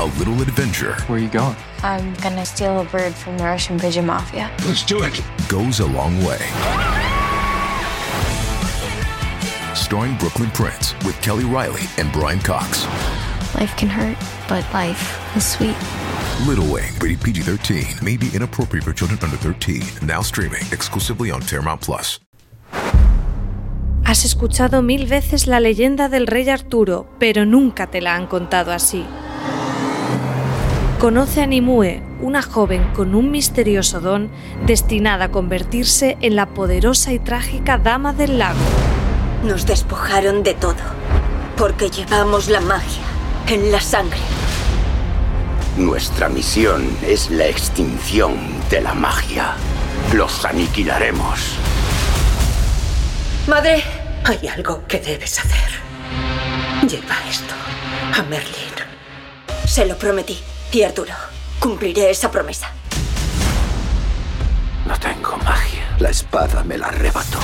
A little adventure Where are you going? I'm gonna steal a bird from the Russian pigeon mafia. Let's do it. goes a long way. Starring Brooklyn Prince with Kelly Riley and Brian Cox. Life can hurt, but life is sweet. Little Wing, rated PG 13, may be inappropriate for children under 13. Now streaming exclusively on Paramount Plus. Has escuchado mil veces la leyenda del rey Arturo, pero nunca te la han contado así. Conoce a Nimue, una joven con un misterioso don destinada a convertirse en la poderosa y trágica Dama del Lago. Nos despojaron de todo, porque llevamos la magia en la sangre. Nuestra misión es la extinción de la magia. Los aniquilaremos. Madre, hay algo que debes hacer. Lleva esto a Merlin. Se lo prometí. Y Arturo, cumpliré esa promesa. No tengo magia. La espada me la arrebató.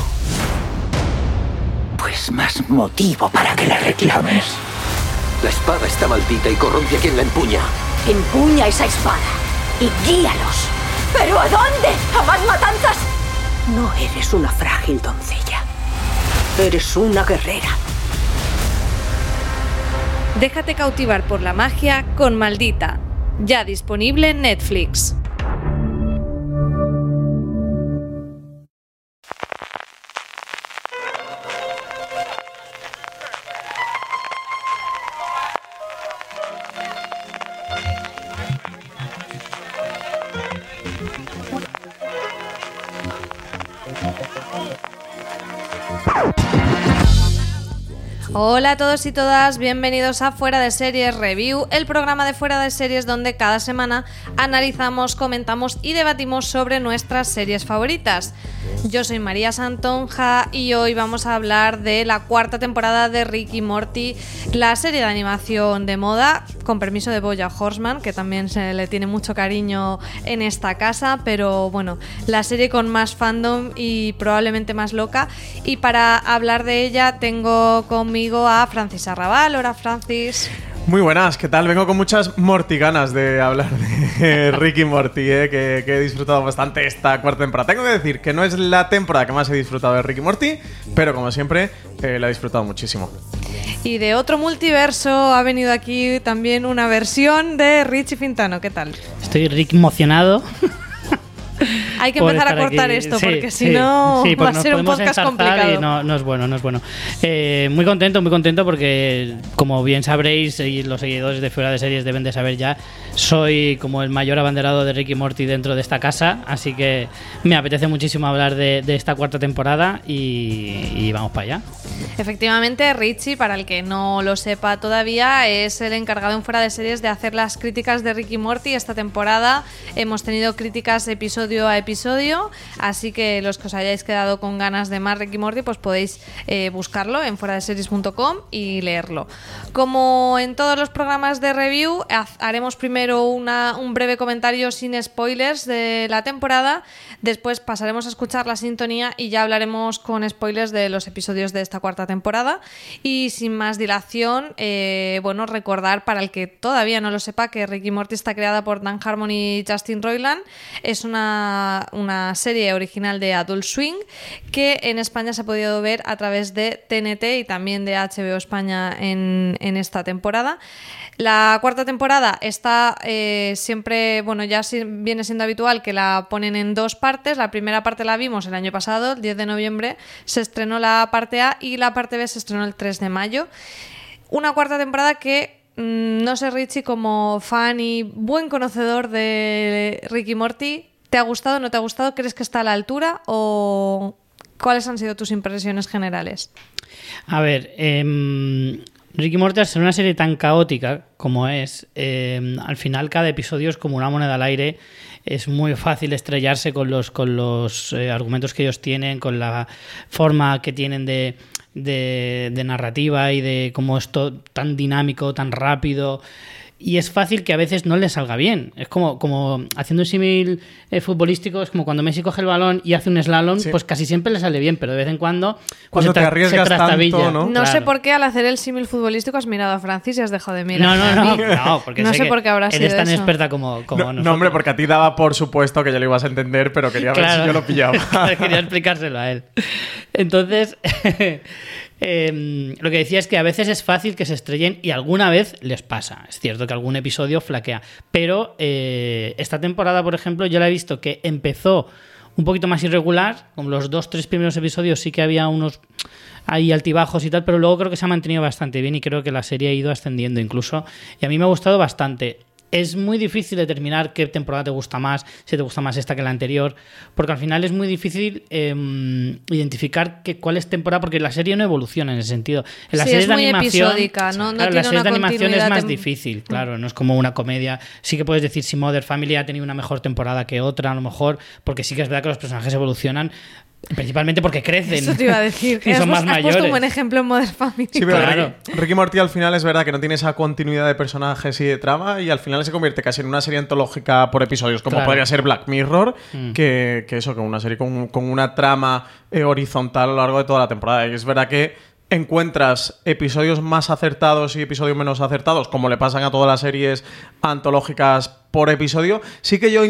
Pues más motivo para que la reclames. La espada está maldita y corrompe a quien la empuña. Empuña esa espada y guíalos. ¿Pero a dónde? ¿A más matanzas? No eres una frágil doncella. Eres una guerrera. Déjate cautivar por la magia con Maldita, ya disponible en Netflix. Hola a todos y todas, bienvenidos a Fuera de Series Review, el programa de Fuera de Series donde cada semana analizamos, comentamos y debatimos sobre nuestras series favoritas. Yo soy María Santonja y hoy vamos a hablar de la cuarta temporada de Ricky Morty, la serie de animación de moda, con permiso de Boya Horseman, que también se le tiene mucho cariño en esta casa, pero bueno, la serie con más fandom y probablemente más loca. Y para hablar de ella tengo conmigo a Francis Arrabal. Hola Francis. Muy buenas, ¿qué tal? Vengo con muchas mortiganas de hablar de Ricky Morty, ¿eh? que, que he disfrutado bastante esta cuarta temporada. Tengo que decir que no es la temporada que más he disfrutado de Ricky Morty, pero como siempre, eh, la he disfrutado muchísimo. Y de otro multiverso ha venido aquí también una versión de Richie Fintano. ¿Qué tal? Estoy Rick emocionado. Hay que empezar a cortar aquí. esto, Sí, porque si sí, no sí, va a ser un podcast complicado. y no, no es bueno, no es bueno. Eh, muy contento, muy contento porque, como bien sabréis, y los seguidores de Fuera de Series deben de saber ya, soy como el mayor abanderado de Ricky Morty dentro de esta casa, así que me apetece muchísimo hablar de, de esta cuarta temporada y, y vamos para allá. Efectivamente, Richie, para el que no lo sepa todavía, es el encargado en fuera de series de hacer las críticas de Ricky Morty. Esta temporada hemos tenido críticas episodio a episodio, así que los que os hayáis quedado con ganas de más Ricky Morty, pues podéis eh, buscarlo en fuera de series.com y leerlo. Como en todos los programas de review, haremos primero una- un breve comentario sin spoilers de la temporada, después pasaremos a escuchar la sintonía y ya hablaremos con spoilers de los episodios de esta cuarta temporada. Y sin más dilación, eh, bueno, recordar para el que todavía no lo sepa que Ricky Morty está creada por Dan Harmon y Justin Roiland. Es una, una serie original de Adult Swing que en España se ha podido ver a través de TNT y también de HBO España en, en esta temporada. La cuarta temporada está eh, siempre, bueno, ya viene siendo habitual que la ponen en dos partes. La primera parte la vimos el año pasado, el 10 de noviembre, se estrenó la parte A y la parte B se estrenó el 3 de mayo. Una cuarta temporada que mm, no sé, Richie, como fan y buen conocedor de Ricky Morty, ¿te ha gustado, no te ha gustado? ¿Crees que está a la altura o cuáles han sido tus impresiones generales? A ver, em, Ricky Morty, al ser una serie tan caótica como es, eh, al final cada episodio es como una moneda al aire. Es muy fácil estrellarse con los, con los eh, argumentos que ellos tienen, con la forma que tienen de, de, de narrativa y de cómo es todo tan dinámico, tan rápido y es fácil que a veces no le salga bien. Es como, como haciendo un símil eh, futbolístico, es como cuando Messi coge el balón y hace un slalom, Sí. pues casi siempre le sale bien, pero de vez en cuando, pues Cuando se te arriesgas tanto, ¿no? No sé por qué al hacer el símil futbolístico has mirado a Francis y has dejado de mirar. No, no, no, no, porque no sé por qué habrá sido eres tan eso. experta como, como No, no, nosotros. hombre, porque a ti daba por supuesto que ya lo ibas a entender, pero quería ver si yo lo pillaba. Quería explicárselo a él. Entonces, em, lo que decía es que a veces es fácil que se estrellen y alguna vez les pasa. Es cierto que algún episodio flaquea. Pero eh, esta temporada, por ejemplo, yo la he visto que empezó un poquito más irregular. Con los dos, tres primeros episodios sí que había unos ahí altibajos y tal, pero luego creo que se ha mantenido bastante bien y creo que la serie ha ido ascendiendo incluso. Y a mí me ha gustado bastante. Es muy difícil determinar qué temporada te gusta más, si te gusta más esta que la anterior, porque al final es muy difícil eh, identificar que, cuál es temporada, porque la serie no evoluciona en ese sentido. En las Sí, series es de muy animación, episódica, no- no claro, tiene las series una de animación es más difícil, claro, no es como una comedia. Sí que puedes decir si Mother Family ha tenido una mejor temporada que otra, a lo mejor, porque sí que es verdad que los personajes evolucionan, principalmente porque crecen. Eso te iba a decir. y son más puesto- has mayores. puesto un buen ejemplo en Modern Family. Sí, pero Claro. Ricky, Ricky Morty al final es verdad que no tiene esa continuidad de personajes y de trama y al final se convierte casi en una serie antológica por episodios, como Claro. podría ser Black Mirror, Mm. que, que eso, que una serie con, con una trama eh, horizontal a lo largo de toda la temporada. Y es verdad que encuentras episodios más acertados y episodios menos acertados, como le pasan a todas las series antológicas por episodio. Sí que yo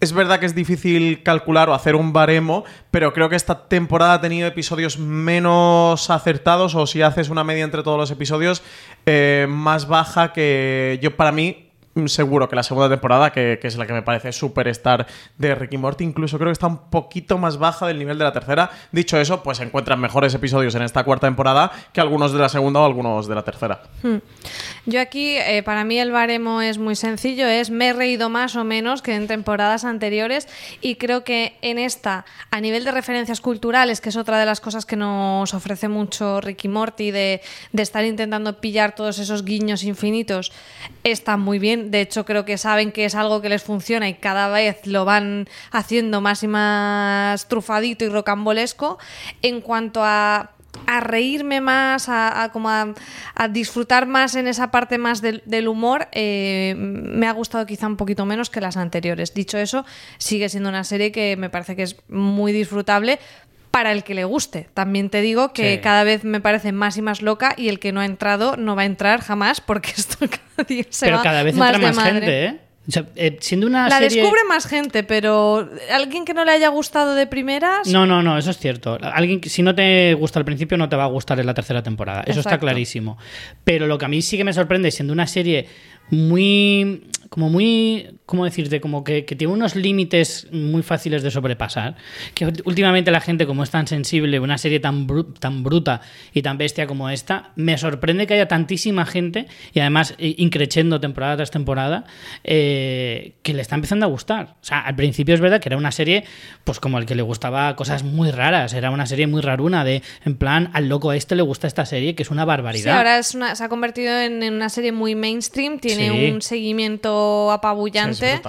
es verdad que es difícil calcular o hacer un baremo, pero creo que esta temporada ha tenido episodios menos acertados o si haces una media entre todos los episodios, eh, más baja que yo para mí... mm, Seguro que la segunda temporada, que, que es la que me parece superstar de Ricky Morty, incluso creo que está un poquito más baja del nivel de la tercera. Dicho eso, pues encuentran mejores episodios en esta cuarta temporada que algunos de la segunda o algunos de la tercera. Yo aquí, eh, para mí el baremo es muy sencillo, es me he reído más o menos que en temporadas anteriores y creo que en esta, a nivel de referencias culturales, que es otra de las cosas que nos ofrece mucho Ricky Morty, de, de estar intentando pillar todos esos guiños infinitos, está muy bien. De hecho, creo que saben que es algo que les funciona y cada vez lo van haciendo más y más trufadito y rocambolesco. En cuanto a a reírme más, a, como a, disfrutar más en esa parte más del, del humor, eh, me ha gustado quizá un poquito menos que las anteriores. Dicho eso, sigue siendo una serie que me parece que es muy disfrutable para el que le guste. También te digo que Sí. cada vez me parece más y más loca y el que no ha entrado no va a entrar jamás porque esto cada día se Pero va cada vez más entra más madre. gente, ¿eh? O sea, eh, siendo una La serie... descubre más gente, pero alguien que no le haya gustado de primeras... No, no, no, eso es cierto. Alguien que si no te gusta al principio no te va a gustar en la tercera temporada. Eso está clarísimo. Pero lo que a mí sí que me sorprende siendo una serie muy como muy cómo decirte como que, que tiene unos límites muy fáciles de sobrepasar que últimamente la gente como es tan sensible una serie tan bru- tan bruta y tan bestia como esta me sorprende que haya tantísima gente y además increciendo temporada tras temporada eh, que le está empezando a gustar. O sea al principio es verdad que era una serie pues como al que le gustaba cosas muy raras era una serie muy raruna de en plan al loco a este le gusta esta serie que es una barbaridad. Sí, ahora es una- se ha convertido en, en una serie muy mainstream, tiene Sí. un seguimiento apabullante Sí,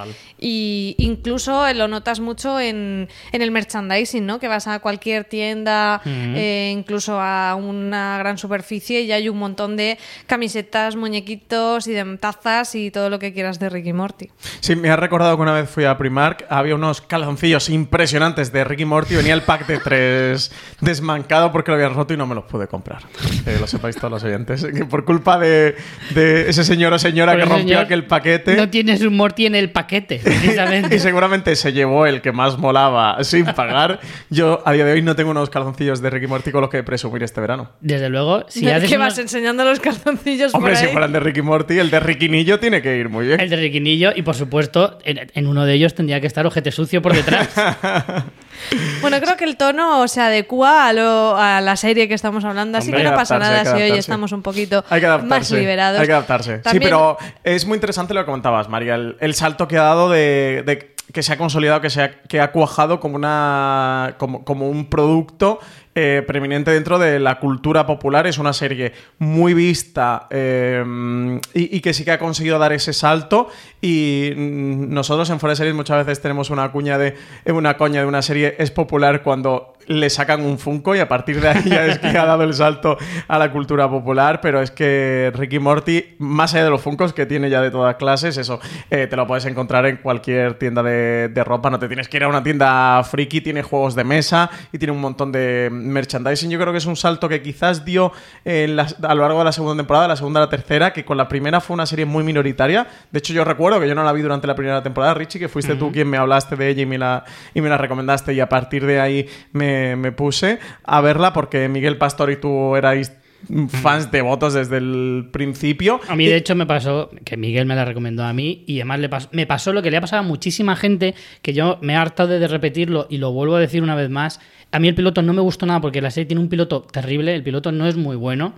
y incluso lo notas mucho en, en el merchandising, ¿no? Que vas a cualquier tienda, eh, incluso a una gran superficie y hay un montón de camisetas, muñequitos y de tazas y todo lo que quieras de Ricky Morty. Sí, me ha recordado que una vez fui a Primark, había unos calzoncillos impresionantes de Ricky Morty, venía el pack de tres desmancado porque lo habían roto y no me los pude comprar. Que lo sepáis todos los oyentes. Que por culpa de, de ese señor o señora Por que rompió señor, aquel paquete. No tienes un Morty en el paquete precisamente Y seguramente se llevó el que más molaba sin pagar. Yo a día de hoy no tengo unos calzoncillos de Ricky Morty con los que presumir este verano. Desde luego, si haces que unos- vas enseñando los calzoncillos Hombre, por si ahí? fueran de Ricky Morty, el de Ricky Nillo tiene que ir muy bien. el de Riquinillo y por supuesto en, en uno de ellos tendría que estar ojete sucio por detrás. Bueno, creo que el tono se adecua a, lo- a la serie que estamos hablando, así Hombre, que no pasa nada si hoy estamos un poquito Hay que más liberados. Hay que adaptarse. Sí, pero es muy interesante lo que comentabas, María. El, el salto que ha dado de, de que se ha consolidado, que, se ha, que ha cuajado como, una, como, como un producto eh, preeminente dentro de la cultura popular. Es una serie muy vista eh, y, que sí que ha conseguido dar ese salto. Y nosotros en Fuera Series muchas veces tenemos una cuña de una coña de una serie es popular cuando le sacan un Funko y a partir de ahí ya es que ha dado el salto a la cultura popular, pero es que Ricky Morty, más allá de los Funkos que tiene ya de todas clases, eso eh, te lo puedes encontrar en cualquier tienda de, de ropa, no te tienes que ir a una tienda friki, tiene juegos de mesa y tiene un montón de merchandising. Yo creo que es un salto que quizás dio en la- a lo largo de la segunda temporada, la segunda a la tercera, que con la primera fue una serie muy minoritaria. De hecho, yo recuerdo que yo no la vi durante la primera temporada, Richie, que fuiste tú quien me hablaste de ella y me la, y me la recomendaste y a partir de ahí me, me puse a verla porque Miguel Pastor y tú erais fans devotos desde el principio. A mí, de hecho, me pasó que Miguel me la recomendó a mí y además le me pasó lo que le ha pasado a muchísima gente que yo me he hartado de repetirlo y lo vuelvo a decir una vez más. A mí el piloto no me gustó nada porque la serie tiene un piloto terrible, el piloto no es muy bueno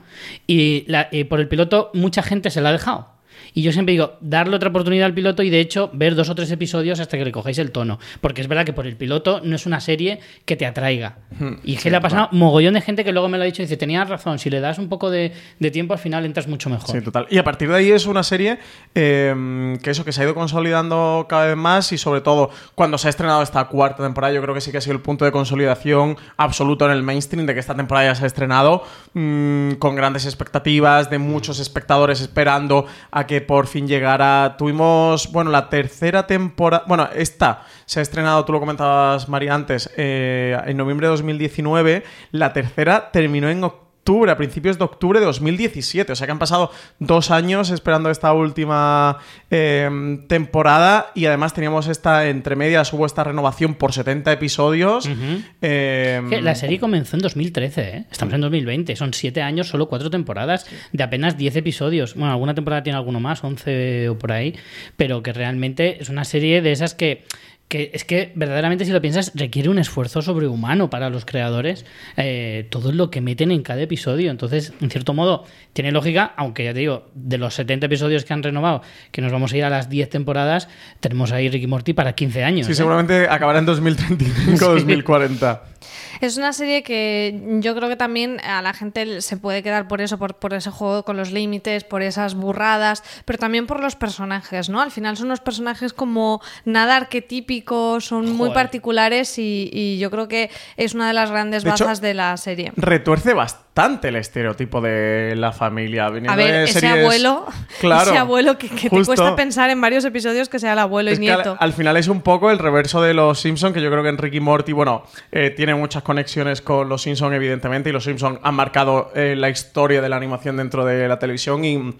y, la- y por el piloto mucha gente se la ha dejado. Y yo siempre digo, darle otra oportunidad al piloto y de hecho ver dos o tres episodios hasta que le cojáis el tono. Porque es verdad que por el piloto no es una serie que te atraiga. Y es que le ha pasado mogollón de gente que luego me lo ha dicho y dice, tenías razón, si le das un poco de, de tiempo al final entras mucho mejor. Sí, total. Y a partir de ahí es una serie eh, que eso, que se ha ido consolidando cada vez más y sobre todo cuando se ha estrenado esta cuarta temporada, yo creo que sí que ha sido el punto de consolidación absoluto en el mainstream de que esta temporada ya se ha estrenado mm, con grandes expectativas, de muchos espectadores esperando a que por fin llegara. Tuvimos, bueno, la tercera temporada, bueno, esta se ha estrenado, tú lo comentabas, María, antes, eh, en noviembre de 2019, la tercera terminó en octubre octubre, a principios de octubre de 2017. O sea que han pasado dos años esperando esta última eh, temporada y además teníamos esta, entre medias, hubo esta renovación por 70 episodios. Eh, Que La serie comenzó en 2013, ¿eh? estamos en 2020, son 7 años, solo 4 temporadas de apenas 10 episodios. Bueno, alguna temporada tiene alguno más, 11 o por ahí, pero que realmente es una serie de esas que que es que verdaderamente si lo piensas requiere un esfuerzo sobrehumano para los creadores eh, todo lo que meten en cada episodio entonces en cierto modo tiene lógica aunque ya te digo de los 70 episodios que han renovado que nos vamos a ir a las 10 temporadas tenemos ahí Ricky Morty para 15 años sí, ¿eh? seguramente acabará en 2035 2040. Es una serie que yo creo que también a la gente se puede quedar por eso, por, por ese juego con los límites, por esas burradas, pero también por los personajes, ¿no? Al final son unos personajes como nada arquetípicos, son muy particulares y, y yo creo que es una de las grandes De hecho, bazas de la serie. Retuerce bastante el estereotipo de la familia. A ver, de ese series- abuelo, Claro, ese abuelo que, que te cuesta pensar en varios episodios que sea el abuelo Es y al, nieto. al final es un poco el reverso de los Simpsons, que yo creo que Enrique Morty, bueno, eh, tiene muchas conexiones con los Simpsons, evidentemente, y los Simpsons han marcado eh, la historia de la animación dentro de la televisión y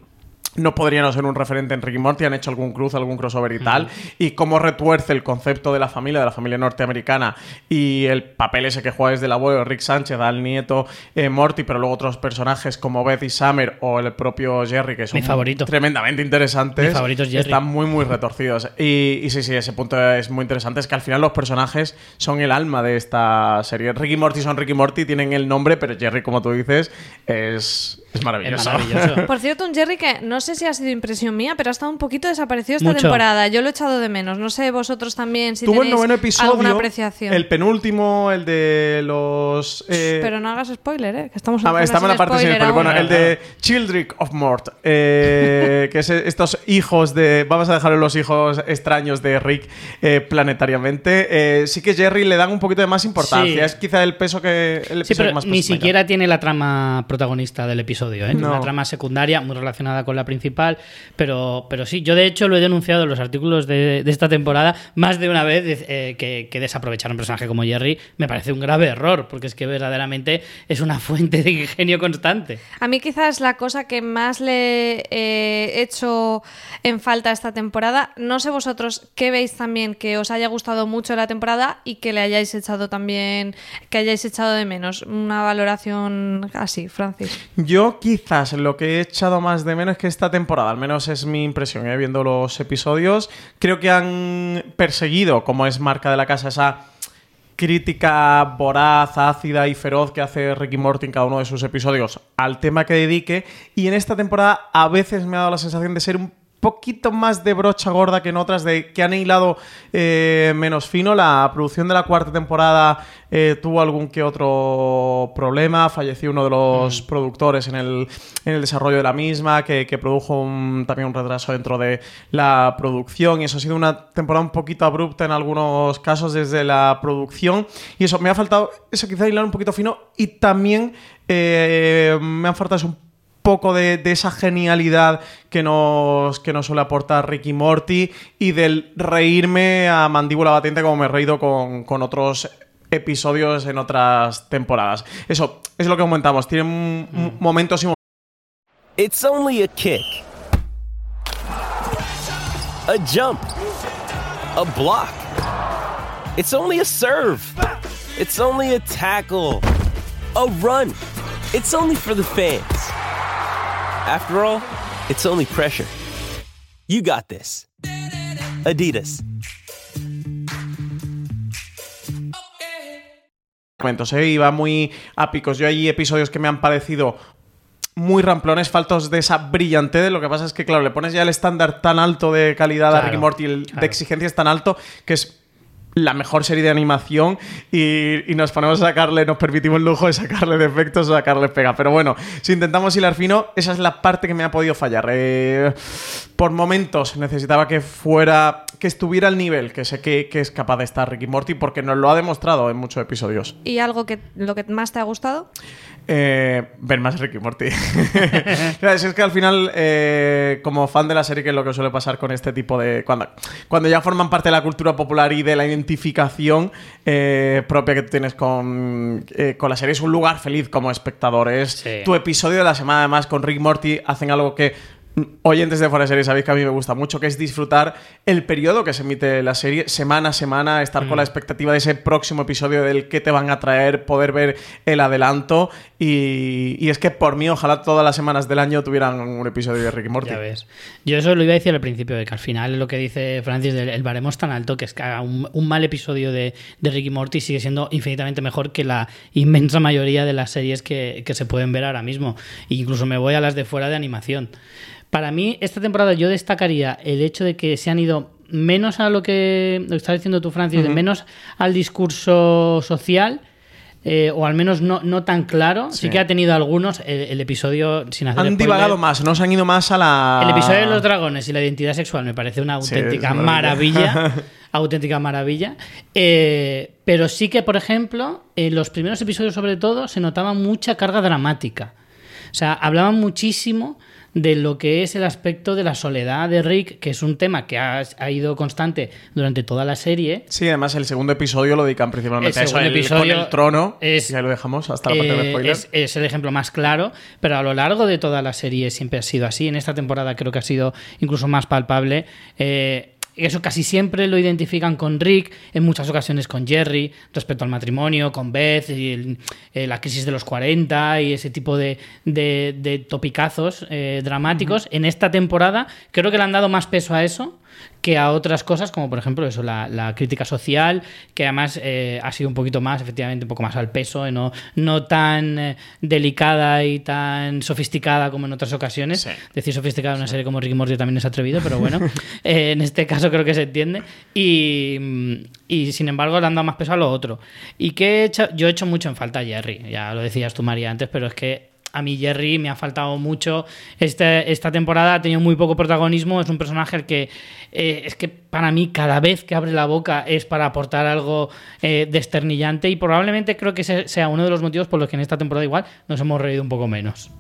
no podría no ser un referente en Ricky Morty, han hecho algún cruz, algún crossover y tal, y cómo retuerce el concepto de la familia, de la familia norteamericana, y el papel ese que juega desde el abuelo, Rick Sánchez, al nieto eh, Morty, pero luego otros personajes como Beth y Summer o el propio Jerry, que son Mi favorito. tremendamente interesantes. Mi favorito es Jerry. Están muy, muy retorcidos. Y, y sí, sí, ese punto es muy interesante. Es que al final los personajes son el alma de esta serie. Ricky Morty son Ricky Morty, tienen el nombre, pero Jerry, como tú dices, es, es maravilloso. Es maravilloso. Por cierto, un Jerry que no sé si ha sido impresión mía, pero ha estado un poquito desaparecido esta Mucho. temporada. Yo lo he echado de menos. No sé vosotros también si Tuvo el tenéis noveno episodio, alguna apreciación. el penúltimo, el de los... eh, Pero no hagas spoiler, ¿eh? Que estamos en Ah, estamos en la sin parte sin spoiler spoiler. Bueno, el de Children of Mort, eh, que es estos hijos de. Vamos a dejarlo los hijos extraños de Rick eh, planetariamente. Eh, sí que Jerry le dan un poquito de más importancia. Sí. Es quizá el peso que. El Sí, pero que más ni siquiera tiene la trama protagonista del episodio, ¿eh? No. Una trama secundaria muy relacionada con la principal, pero, pero sí, yo de hecho lo he denunciado en los artículos de, de esta temporada más de una vez eh, que, que desaprovechar un personaje como Jerry me parece un grave error, porque es que verdaderamente es una fuente de ingenio constante. A mí quizás la cosa que más le he hecho en falta esta temporada, no sé vosotros qué veis también que os haya gustado mucho la temporada y que le hayáis echado también, que hayáis echado de menos. Una valoración así, Francis. Yo quizás lo que he echado más de menos es que esta temporada, al menos es mi impresión, ¿eh? viendo los episodios, creo que han perseguido, como es marca de la casa, esa crítica voraz, ácida y feroz que hace Ricky Morty en cada uno de sus episodios al tema que dedique. Y en esta temporada a veces me ha dado la sensación de ser un poquito más de brocha gorda que en otras, de que han hilado eh, menos fino. La producción de la cuarta temporada eh, tuvo algún que otro problema. Falleció uno de los productores en el, en el desarrollo de la misma, que, que produjo un- también un retraso dentro de la producción. Y eso ha sido una temporada un poquito abrupta en algunos casos desde la producción. Y eso, me ha faltado, eso quizá hilar un poquito fino. Y también eh, me han faltado un poco de, de esa genialidad que nos, que nos suele aportar Ricky Morty y del reírme a mandíbula batiente como me he reído con, con otros episodios en otras temporadas. Eso es lo que comentamos. Tienen mm. momentos y It's only a kick, a jump, a block. It's only a serve. It's only a tackle, a run. It's only for the fans. After all, it's only pressure. You got this. Adidas. momentos, ¿eh? Iba muy a picos. Yo hay episodios que me han parecido muy ramplones, faltos de esa brillantez. Lo que pasa es que, claro, le pones ya el estándar tan alto de calidad a Claro, Ricky Morty, el claro. de exigencia es tan alto que es la mejor serie de animación y, y nos ponemos a sacarle, nos permitimos el lujo de sacarle defectos o sacarle pega. Pero bueno, si intentamos hilar fino, esa es la parte que me ha podido fallar. Eh, por momentos necesitaba que fuera, que estuviera al nivel que sé que, que es capaz de estar Ricky Morty porque nos lo ha demostrado en muchos episodios. ¿Y algo que lo que más te ha gustado? Eh, ver más Ricky Morty. Es que al final, eh, como fan de la serie, que es lo que suele pasar con este tipo de. Cuando, cuando ya forman parte de la cultura popular y de la identificación eh, propia que tú tienes con, eh, con la serie, es un lugar feliz como espectador. Es Sí. tu episodio de la semana, además, con Rick Morty, hacen algo que. mm, Oyentes de Fuera de Serie, sabéis que a mí me gusta mucho, que es disfrutar el periodo que se emite la serie, semana a semana, estar con la expectativa de ese próximo episodio del que te van a traer, poder ver el adelanto. Y, y es que por mí, ojalá todas las semanas del año tuvieran un episodio de Ricky Morty. Ya ves. Yo eso lo iba a decir al principio, de que al final lo que dice Francis, del el baremo es tan alto que es que haga un, un mal episodio de, de Ricky Morty sigue siendo infinitamente mejor que la inmensa mayoría de las series que, que se pueden ver ahora mismo. E incluso me voy a las de fuera de animación. Para mí, esta temporada yo destacaría el hecho de que se han ido menos a lo que, lo que estás diciendo tú, Francis, de menos al discurso social. Eh, o al menos no, no tan claro. Sí. Sí. que ha tenido algunos. El, el episodio, sin hacer Han spoiler, divagado más, no se han ido más a la. el episodio de los dragones y la identidad sexual me parece una auténtica maravilla. maravilla. auténtica maravilla. Eh, pero sí que, por ejemplo, en los primeros episodios, sobre todo, se notaba mucha carga dramática. O sea, hablaban muchísimo de lo que es el aspecto de la soledad de Rick, que es un tema que ha, ha ido constante durante toda la serie. Sí, además el segundo episodio lo dedican principalmente El a eso, el- episodio con el trono. es- y ahí lo dejamos hasta la parte de Eh, spoiler. es, es el ejemplo más claro, pero a lo largo de toda la serie siempre ha sido así. En esta temporada creo que ha sido incluso más palpable. Eh, eso casi siempre lo identifican con Rick, en muchas ocasiones con Jerry, respecto al matrimonio, con Beth, y el- eh, la crisis de los 40 y ese tipo de, de- de topicazos eh, dramáticos. En esta temporada creo que le han dado más peso a eso que a otras cosas, como por ejemplo eso, la, la crítica social, que además eh, ha sido un poquito más, efectivamente, un poco más al peso, eh, no, no tan eh, delicada y tan sofisticada como en otras ocasiones. Sí. Decir sofisticada en una serie como Ricky Morty también es atrevido, pero bueno, eh, en este caso creo que se entiende. Y, mm, y, sin embargo le han dado más peso a lo otro. Y que he hecho, yo he hecho mucho en falta a Jerry, ya lo decías tú María antes, pero es que a mí Jerry me ha faltado mucho. Este, esta temporada ha tenido muy poco protagonismo. Es un personaje que eh, es que para mí cada vez que abre la boca es para aportar algo eh, desternillante y probablemente creo que ese sea uno de los motivos por los que en esta temporada igual nos hemos reído un poco menos.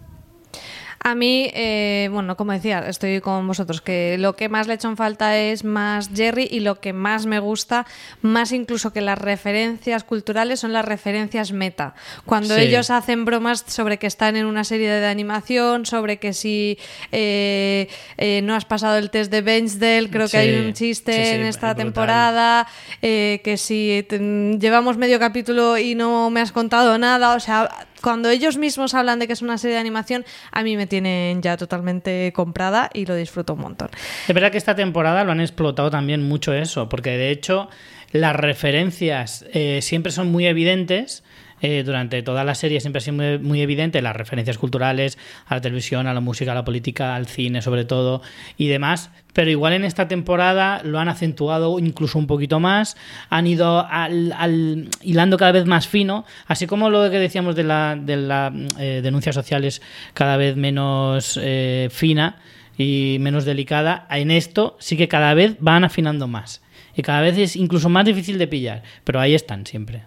A mí, eh, bueno, como decía, estoy con vosotros, que lo que más le he hecho en falta es más Jerry y lo que más me gusta, más incluso que las referencias culturales, son las referencias meta. Cuando Sí. ellos hacen bromas sobre que están en una serie de animación, sobre que si eh, eh, no has pasado el test de Benchdale, creo Sí, que hay un chiste sí, en es esta temporada, eh, que si te- llevamos medio capítulo y no me has contado nada, o sea, cuando ellos mismos hablan de que es una serie de animación, a mí me tienen ya totalmente comprada y lo disfruto un montón. Es verdad que esta temporada lo han explotado también mucho eso, porque de hecho las referencias eh, siempre son muy evidentes. Eh, durante toda la serie siempre ha sido muy, muy evidente las referencias culturales a la televisión, a la música, a la política, al cine sobre todo y demás. Pero igual en esta temporada lo han acentuado incluso un poquito más, han ido al, al- hilando cada vez más fino, así como lo que decíamos de la, de la eh, denuncias sociales cada vez menos eh, fina y menos delicada, en esto sí que cada vez van afinando más. Y cada vez es incluso más difícil de pillar, pero ahí están siempre.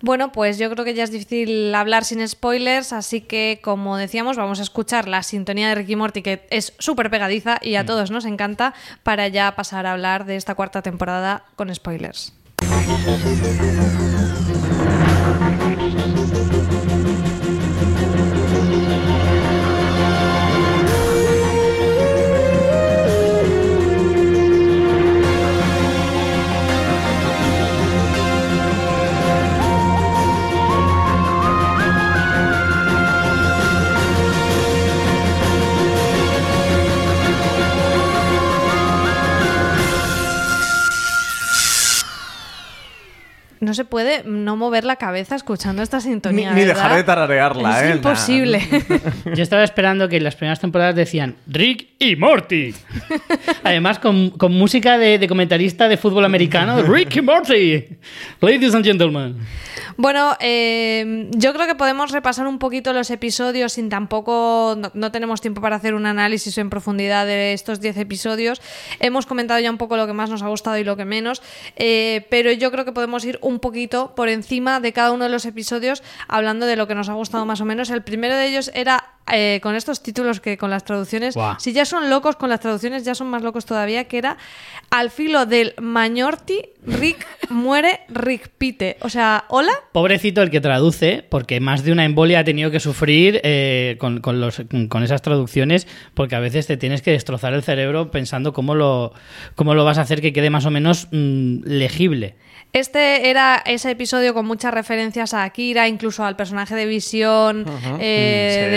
Bueno, pues yo creo que ya es difícil hablar sin spoilers, así que como decíamos, vamos a escuchar la sintonía de Ricky Morty, que es súper pegadiza y a todos nos encanta, para ya pasar a hablar de esta cuarta temporada con spoilers. No se puede no mover la cabeza escuchando esta Ni, sintonía. ni ¿verdad? dejar de tararearla, Es ¿eh? imposible. Yo estaba esperando que en las primeras temporadas decían Rick y Morty. Además, con, con música de, de comentarista de fútbol americano, Rick y Morty. Ladies and gentlemen. Bueno, eh, yo creo que podemos repasar un poquito los episodios sin tampoco. No, no tenemos tiempo para hacer un análisis en profundidad de estos 10 episodios. Hemos comentado ya un poco lo que más nos ha gustado y lo que menos. eh, pero yo creo que podemos ir un poquito por encima de cada uno de los episodios hablando de lo que nos ha gustado más o menos. El primero de ellos era. Eh, con estos títulos que con las traducciones, si ya son locos con las traducciones, ya son más locos todavía, que era al filo del Mañorti, Rick muere, Rick pite. O sea, hola, Pobrecito el que traduce, porque más de una embolia ha tenido que sufrir eh, con, con los- con esas traducciones, porque a veces te tienes que destrozar el cerebro pensando cómo lo, cómo lo vas a hacer que quede más o menos mm, legible. Este era ese episodio con muchas referencias a Akira, incluso al personaje de Visión eh,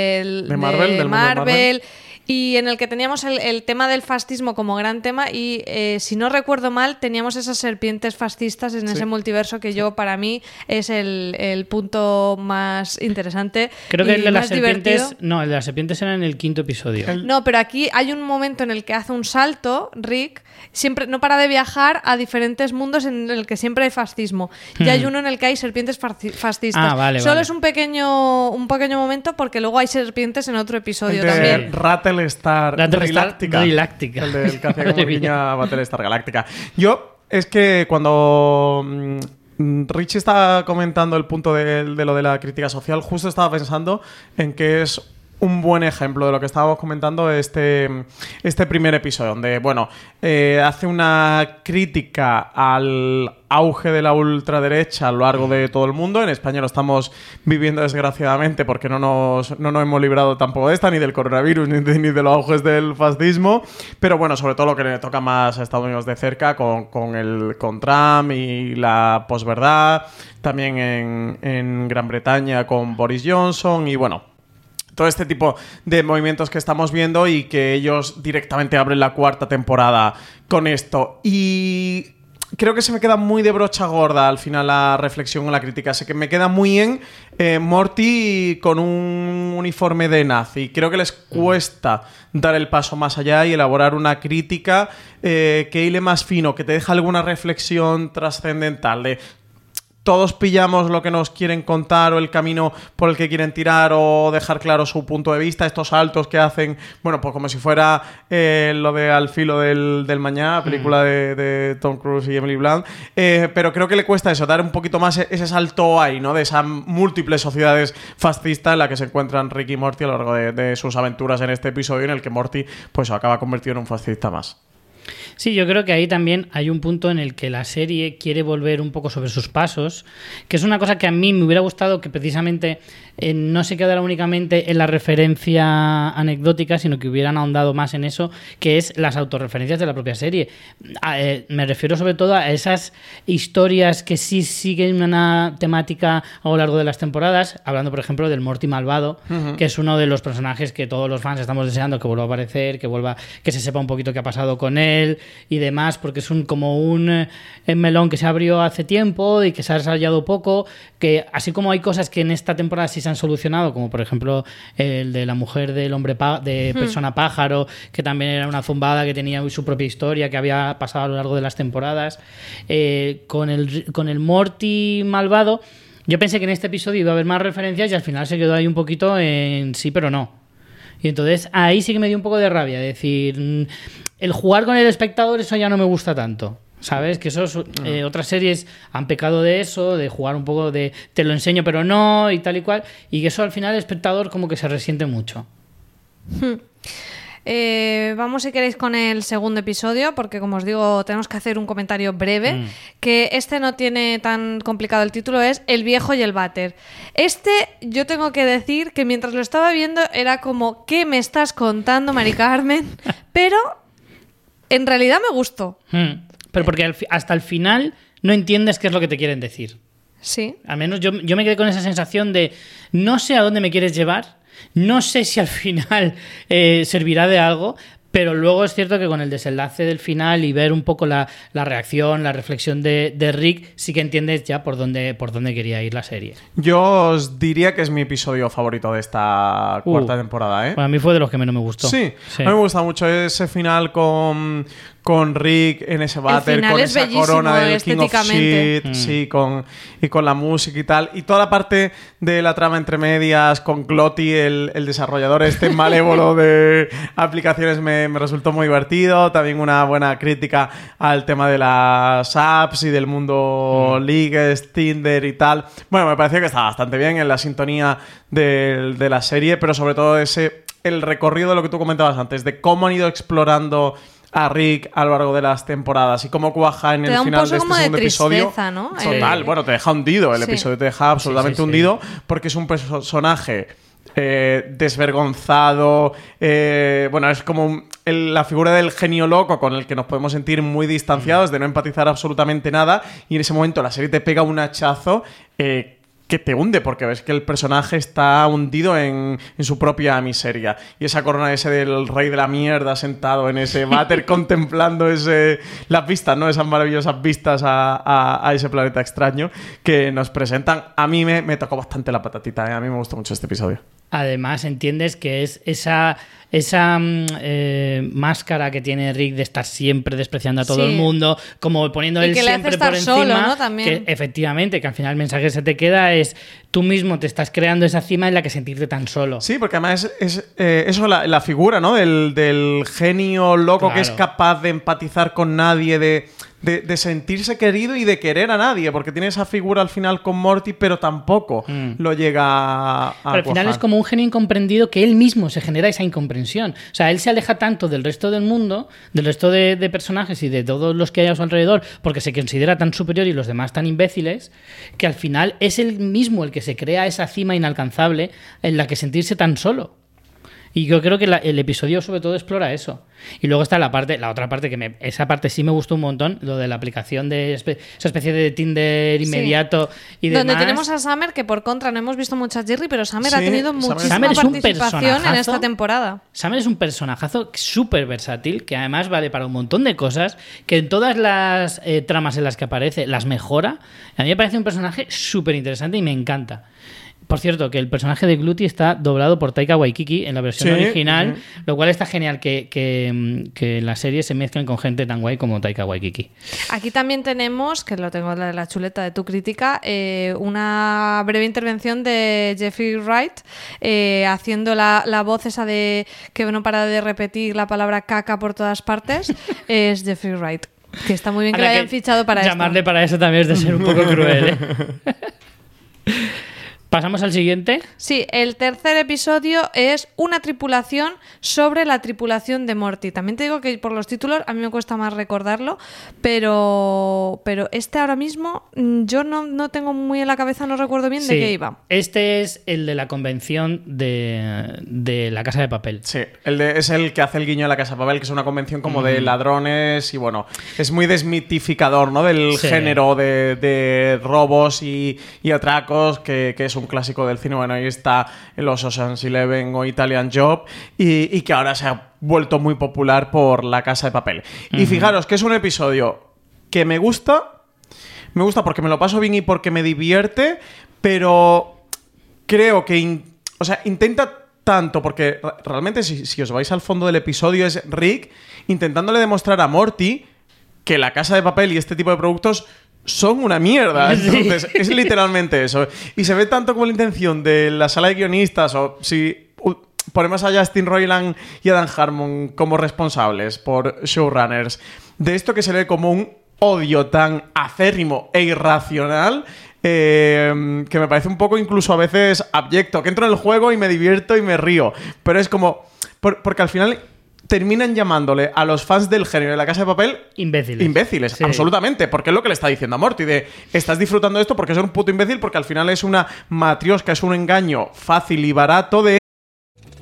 del- De Marvel, de Marvel. Y en el que teníamos el, el tema del fascismo como gran tema y, eh, si no recuerdo mal, teníamos esas serpientes fascistas en ese multiverso que yo, para mí, es el, el punto más interesante. Creo que y el de las serpientes. divertido. No, el de las serpientes era en el quinto episodio. No, pero aquí hay un momento en el que hace un salto, Rick, siempre no para de viajar a diferentes mundos en el que siempre hay fascismo. Y hay uno en el que hay serpientes fascistas. Hmm. Ah, vale, Solo vale. es un pequeño, un pequeño momento porque luego hay serpientes en otro episodio El de también. Rattlestar Reláctica. Reláctica. El del que hacía como Battlestar Galáctica. Yo, es que cuando mm, Richie estaba comentando el punto de, de lo de la crítica social, justo estaba pensando en que es un buen ejemplo de lo que estábamos comentando este, este primer episodio, donde, bueno, eh, hace una crítica al auge de la ultraderecha a lo largo de todo el mundo. En España lo estamos viviendo desgraciadamente porque no nos, no nos hemos librado tampoco de esta, ni del coronavirus, ni de, los auges del fascismo. Pero bueno, sobre todo lo que le toca más a Estados Unidos de cerca con, con el, con Trump y la posverdad. También en, en Gran Bretaña con Boris Johnson y bueno, todo este tipo de movimientos que estamos viendo y que ellos directamente abren la cuarta temporada con esto. Y creo que se me queda muy de brocha gorda al final la reflexión o la crítica. Sé que me queda muy en eh, Morty con un uniforme de nazi. Creo que les cuesta dar el paso más allá y elaborar una crítica eh, que hile más fino, que te deja alguna reflexión trascendental de todos pillamos lo que nos quieren contar o el camino por el que quieren tirar o dejar claro su punto de vista, estos saltos que hacen, bueno, pues como si fuera eh, lo de Al filo del, del mañana, película de, de Tom Cruise y Emily Blunt, Eh, pero creo que le cuesta eso, dar un poquito más e- ese salto ahí, ¿no? De esas múltiples sociedades fascistas en la que se encuentran Rick y Morty a lo largo de, de sus aventuras en este episodio en el que Morty pues acaba convertido en un fascista más. Sí, yo creo que ahí también hay un punto en el que la serie quiere volver un poco sobre sus pasos, que es una cosa que a mí me hubiera gustado que precisamente eh, no se quedara únicamente en la referencia anecdótica, sino que hubieran ahondado más en eso, que es las autorreferencias de la propia serie. A- eh, me refiero sobre todo a esas historias que sí siguen una temática a lo largo de las temporadas, hablando por ejemplo del Morty malvado, que es uno de los personajes que todos los fans estamos deseando que vuelva a aparecer, que vuelva, que se sepa un poquito qué ha pasado con él, y demás, porque es un como un eh, melón que se abrió hace tiempo y que se ha desarrollado poco, que así como hay cosas que en esta temporada sí se han solucionado, como por ejemplo el de la mujer del hombre pa- de persona pájaro, que también era una zumbada que tenía su propia historia, que había pasado a lo largo de las temporadas, eh, con, el, con el Morty malvado. Yo pensé que en este episodio iba a haber más referencias y al final se quedó ahí un poquito en sí, pero no. Y entonces ahí sí que me dio un poco de rabia. decir, mm, el jugar con el espectador, eso ya no me gusta tanto. ¿Sabes? Que eso es, eh, otras series han pecado de eso, de jugar un poco de te lo enseño pero no y tal y cual. Y que eso al final el espectador como que se resiente mucho. Eh, vamos, si queréis, con el segundo episodio, porque como os digo, tenemos que hacer un comentario breve. Mm. Que este no tiene tan complicado el título, es El viejo y el váter. Este, yo tengo que decir que mientras lo estaba viendo, era como, ¿qué me estás contando, Mari Carmen? Pero en realidad me gustó. Hmm. Pero porque hasta el final no entiendes qué es lo que te quieren decir. Sí. Al menos yo, yo me quedé con esa sensación de no sé a dónde me quieres llevar, no sé si al final eh, servirá de algo, pero luego es cierto que con el desenlace del final y ver un poco la, la reacción, la reflexión de, de Rick, sí que entiendes ya por dónde, por dónde quería ir la serie. Yo os diría que es mi episodio favorito de esta cuarta Uh. temporada, ¿eh? Para mí fue de los que menos me gustó. Sí, a mí me gusta mucho ese final con, con Rick en ese váter, con es esa corona del King of. Shit, Mm. sí, con, y con la música y tal. Y toda la parte de la trama entre medias, con Glotty, el, el desarrollador este malévolo de aplicaciones, me, me resultó muy divertido. También una buena crítica al tema de las apps y del mundo Mm. Leagues, Tinder y tal. Bueno, me pareció que estaba bastante bien en la sintonía del- de la serie, pero sobre todo ese el recorrido de lo que tú comentabas antes, de cómo han ido explorando a Rick a lo largo de las temporadas y cómo cuaja en Te el final de este de segundo episodio. tristeza, ¿no? Total, Eh, bueno, te deja hundido. El sí. episodio te deja absolutamente sí, sí. hundido porque es un personaje eh, desvergonzado. eh, bueno, es como el- la figura del genio loco con el que nos podemos sentir muy distanciados, de no empatizar absolutamente nada. Y en ese momento la serie te pega un hachazo. eh, que te hunde porque ves que el personaje está hundido en, en su propia miseria. Y esa corona ese del rey de la mierda sentado en ese váter contemplando ese, las vistas, ¿no? Esas maravillosas vistas a, a- a ese planeta extraño que nos presentan. A mí me, me tocó bastante la patatita, ¿eh? A mí me gustó mucho este episodio. Además, entiendes que es esa, esa mm, eh, máscara que tiene Rick de estar siempre despreciando a todo Sí. el mundo, como poniendo Y él que le hace siempre estar por encima. solo, ¿no? También. Que efectivamente, que al final el mensaje que se te queda es tú mismo te estás creando esa cima en la que sentirte tan solo. Sí, porque además es, es, eh, eso, la, la figura, ¿no? Del, del genio loco que es capaz de empatizar con nadie, de, de- de sentirse querido y de querer a nadie, porque tiene esa figura al final con Morty, pero tampoco Mm. lo llega a... Pero al final es como un genio incomprendido que él mismo se genera esa incomprensión. O sea, él se aleja tanto del resto del mundo, del resto de, de personajes y de todos los que hay a su alrededor, porque se considera tan superior y los demás tan imbéciles, que al final es él mismo el que se crea esa cima inalcanzable en la que sentirse tan solo. Y yo creo que la- el episodio sobre todo explora eso. Y luego está la parte, la otra parte que me, esa parte sí me gustó un montón, lo de la aplicación de espe- esa especie de Tinder inmediato y Donde demás. tenemos a Summer, que por contra no hemos visto mucho a Jerry, pero Summer ha Sí, tenido Summer- muchísima Summer es un participación en personajazo. esta temporada. Summer es un personajazo súper versátil, que además vale para un montón de cosas, que en todas las eh, tramas en las que aparece las mejora. A mí me parece un personaje súper interesante y me encanta. Por cierto, que el personaje de Gluty está doblado por Taika Waikiki en la versión Sí, original, lo cual está genial que, que, mm, que en la serie se mezclen con gente tan guay como Taika Waikiki. Aquí también tenemos, que lo tengo en la, chuleta de tu crítica, eh, una breve intervención de Jeffrey Wright eh, haciendo la, la voz esa de que no para de repetir la palabra caca por todas partes. es Jeffrey Wright. Que está muy bien que lo hayan fichado para Llamarle esto. para eso también es de ser un poco cruel. ¿eh? Pasamos al siguiente. Sí, el tercer episodio es una tripulación sobre la tripulación de Morty. También te digo que por los títulos a mí me cuesta más recordarlo, pero, pero este ahora mismo mm, yo no, no tengo muy en la cabeza, no recuerdo bien de qué iba. Este es el de la convención de, de la casa de papel. Sí, el de- es el que hace el guiño a la Casa Papel, que es una convención como de ladrones y bueno, es muy desmitificador, ¿no? Del Sí. género de, de robos y, y atracos, que, que es un clásico del cine. Bueno, ahí está los Ocean's Eleven o Italian Job y, y que ahora se ha vuelto muy popular por La Casa de Papel. Y fijaros que es un episodio que me gusta, me gusta porque me lo paso bien y porque me divierte, pero creo que, o sea, intenta tanto, porque re- realmente si, si os vais al fondo del episodio es Rick intentándole demostrar a Morty que la casa de papel y este tipo de productos son una mierda. Sí. Entonces, es literalmente eso. Y se ve tanto como la intención de la sala de guionistas o si ponemos a Justin Roiland y Adam Harmon como responsables por showrunners de esto que se ve como un odio tan acérrimo e irracional eh, que me parece un poco incluso a veces abyecto, que entro en el juego y me divierto y me río, pero es como por- porque al final terminan llamándole a los fans del género de la casa de papel Imbéciles. Imbéciles, Sí. absolutamente, porque es lo que le está diciendo a Morty, de estás disfrutando de esto porque es un puto imbécil, porque al final es una matriosca, es un engaño fácil y barato de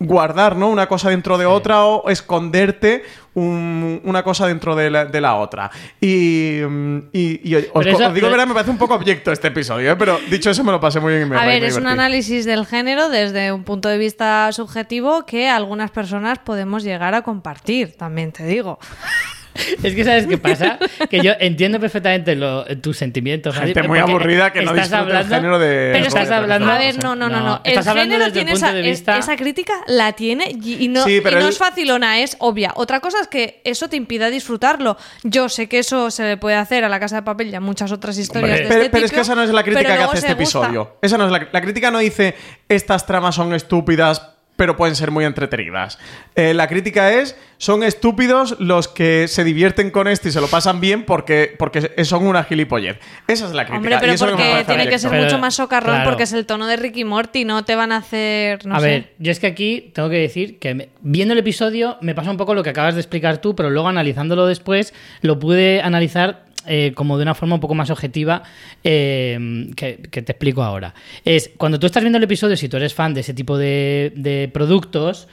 guardar, ¿no? Una cosa dentro de otra o esconderte un- una cosa dentro de la, de la otra. Y, mm, y- y os, Pero eso- os digo, pero- verdad, me parece un poco abyecto este episodio, ¿eh? pero dicho eso me lo pasé muy bien. y me- A me ver, es un análisis del género desde un punto de vista subjetivo que algunas personas podemos llegar a compartir, también te digo. Es que sabes qué pasa, que yo entiendo perfectamente lo- tus sentimientos. Gente muy aburrida que no estás disfruta el hablando- género de- Pero estás hablando. A ver, no, no, no, no. El género tiene el esa, vista. crítica, la tiene y, y no, Sí, pero y no él- es facilona, es obvia. Otra cosa es que eso te impida disfrutarlo. Yo sé que eso se le puede hacer a la Casa de Papel y a muchas otras historias Hombre. de Pero, este pero es que esa no es la crítica que hace este gusta. episodio. Esa no es la, la crítica no dice estas tramas son estúpidas, pero pueden ser muy entretenidas. Eh, la crítica es son estúpidos los que se divierten con esto y se lo pasan bien porque, porque son una gilipollez. Esa es la crítica. Hombre, y pero eso es lo que me porque parece tiene que ser Pero, mucho más socarrón claro. porque es el tono de Ricky Morty, no te van a hacer. No a sé. ver, yo es que aquí tengo que decir que me- viendo el episodio me pasa un poco lo que acabas de explicar tú, pero luego analizándolo después lo pude analizar eh, como de una forma un poco más objetiva eh, que, que te explico ahora. Es cuando tú estás viendo el episodio, si tú eres fan de ese tipo de, de productos,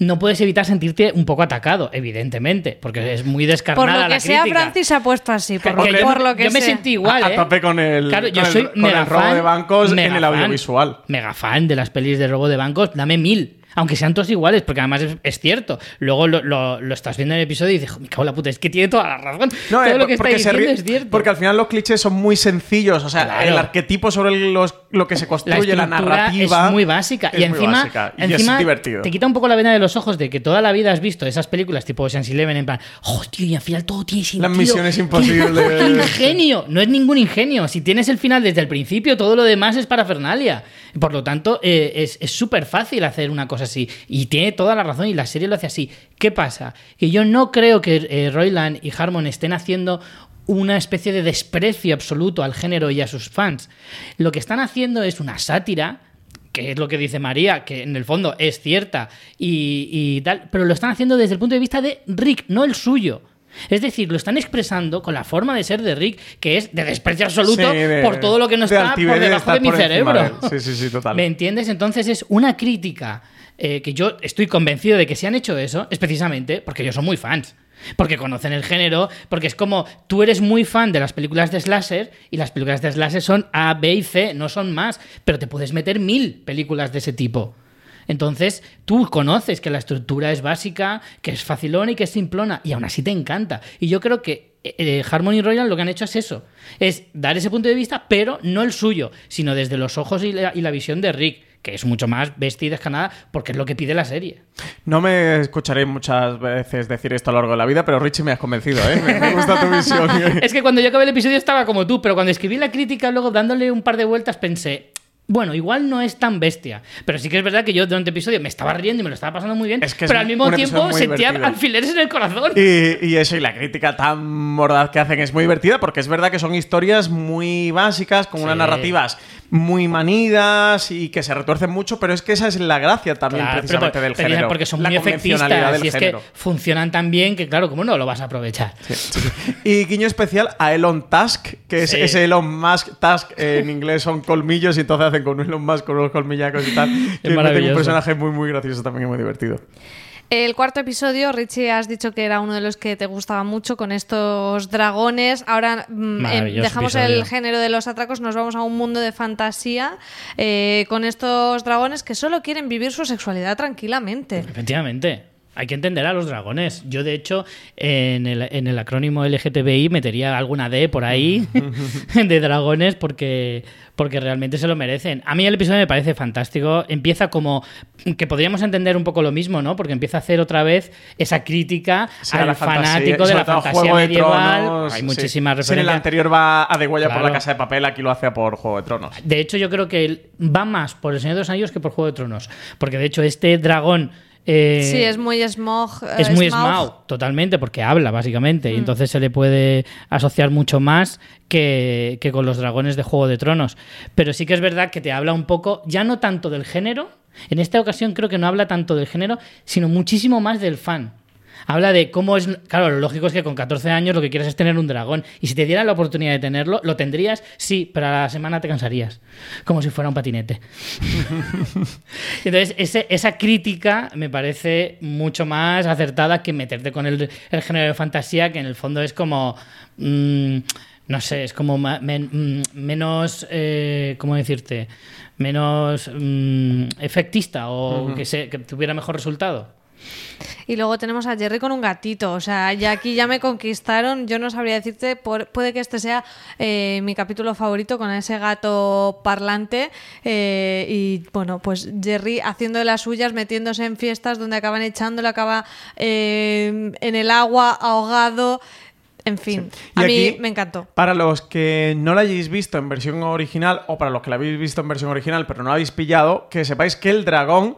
no puedes evitar sentirte un poco atacado, evidentemente, porque es muy descarnada Por lo que la sea, crítica. Francis se ha puesto así. Por, Porque yo, por lo que yo me sentí igual, a, ¿eh? a tope con el, Claro, yo con el- soy con el robo fan, de bancos en el fan, audiovisual. Mega fan de las pelis de robo de bancos, dame mil. Aunque sean todos iguales, porque además es, es cierto. Luego lo, lo- lo estás viendo en el episodio y dices, "Jo, me cago en la puta, es que tiene toda la razón. No, Todo eh, lo que está diciendo ríe- es cierto. porque al final los clichés son muy sencillos. O sea, Claro. el arquetipo sobre los- lo que se construye, la, narrativa. es muy básica. es y encima, básica. Y encima es divertido. te quita un poco la vena de los ojos de que toda la vida has visto esas películas tipo Ocean's Eleven en plan, oh, tío, y al final todo tiene sentido. Las misiones ¡Qué imposibles. ingenio! No es ningún ingenio. Si tienes el final desde el principio, todo lo demás es parafernalia. Por lo tanto, eh, es súper fácil hacer una cosa así. Y tiene toda la razón y la serie lo hace así. ¿Qué pasa? Que yo no creo que eh, Roiland y Harmon estén haciendo una especie de desprecio absoluto al género y a sus fans. Lo que están haciendo es una sátira que es lo que dice María, que en el fondo es cierta y tal, pero lo están haciendo desde el punto de vista de Rick, no el suyo. Es decir, lo están expresando con la forma de ser de Rick, que es de desprecio absoluto Sí, de- por todo lo que no está por de debajo de mi cerebro. Sí, sí, sí, total. ¿Me entiendes? Entonces es una crítica eh, que yo estoy convencido de que si han hecho eso es precisamente porque ellos son muy fans. Porque conocen el género, porque es como tú eres muy fan de las películas de slasher y las películas de slasher son A, B y C, no son más, pero te puedes meter mil películas de ese tipo. Entonces, tú conoces que la estructura es básica, que es facilona y que es simplona, y aún así te encanta. Y yo creo que eh, Harmony Royal lo que han hecho es eso: es dar ese punto de vista, pero no el suyo, sino desde los ojos y la, y la visión de Rick, que es mucho más bestia y descanada, porque es lo que pide la serie. No me escucharé muchas veces decir esto a lo largo de la vida, pero Richie me has convencido, ¿eh? Me, me gusta tu visión. es que cuando yo acabé el episodio estaba como tú, pero cuando escribí la crítica, luego dándole un par de vueltas, pensé. Bueno, igual no es tan bestia, pero sí que es verdad que yo durante el episodio me estaba riendo y me lo estaba pasando muy bien, Es que es pero al mismo tiempo sentía divertido. alfileres en el corazón. Y, y eso, y la crítica tan mordaz que hacen es muy divertida porque es verdad que son historias muy básicas, con unas narrativas muy manidas y que se retuercen mucho, pero es que esa es la gracia también Claro, precisamente pero- del pero género. Porque son la muy efectistas del y es género. que funcionan tan bien que, claro, ¿cómo no lo vas a aprovechar? Y guiño especial a Elon Tusk, que es Sí. ese Elon Musk. Tusk en inglés son colmillos y entonces hacen con un Elon Musk con unos colmillacos y tal. Que es un personaje muy, muy gracioso también y muy divertido. El cuarto episodio, Richie, has dicho que era uno de los que te gustaba mucho con estos dragones. Ahora mm, Maravilloso dejamos episodio. el género de los atracos, nos vamos a un mundo de fantasía eh, con estos dragones que solo quieren vivir su sexualidad tranquilamente. Efectivamente. Hay que entender a los dragones. Yo, de hecho, en el, en el acrónimo LGTBI metería alguna D por ahí de dragones porque, porque realmente se lo merecen. A mí el episodio me parece fantástico. Empieza como que podríamos entender un poco lo mismo, ¿no? Porque empieza a hacer otra vez esa crítica Sí, al fanático de la fantasía medieval. Tronos, Hay sí. muchísimas Si en el referencias. anterior va a de Guaya por la Casa de Papel, aquí lo hace por Juego de Tronos. De hecho, yo creo que va más por El Señor de los Anillos que por Juego de Tronos. Porque, de hecho, este dragón... eh, sí, es muy smog. eh, es muy. Smaug, totalmente, porque habla, básicamente. Y Mm. entonces se le puede asociar mucho más que, que con los dragones de Juego de Tronos. Pero sí que es verdad que te habla un poco, ya no tanto del género, en esta ocasión creo que no habla tanto del género, sino muchísimo más del fan. Habla de cómo es. Claro, lo lógico es que con 14 años lo que quieres es tener un dragón. Y si te dieran la oportunidad de tenerlo, ¿lo tendrías? Sí, pero a la semana te cansarías. Como si fuera un patinete. Entonces, ese- esa crítica me parece mucho más acertada que meterte con el, el género de fantasía, que en el fondo es como. mm, no sé, es como men- mm, menos. eh, ¿Cómo decirte? Menos mm, efectista o que, se, que tuviera mejor resultado. Y luego tenemos a Jerry con un gatito. O sea, ya aquí ya me conquistaron. Yo no sabría decirte, por- puede que este sea eh, mi capítulo favorito con ese gato parlante. eh, y bueno, pues Jerry haciendo de las suyas, metiéndose en fiestas donde acaban echándolo, acaba eh, en el agua, ahogado. En fin, a mí aquí- me encantó. Para los que no la hayáis visto en versión original, o para los que la habéis visto en versión original pero no la habéis pillado, que sepáis que el dragón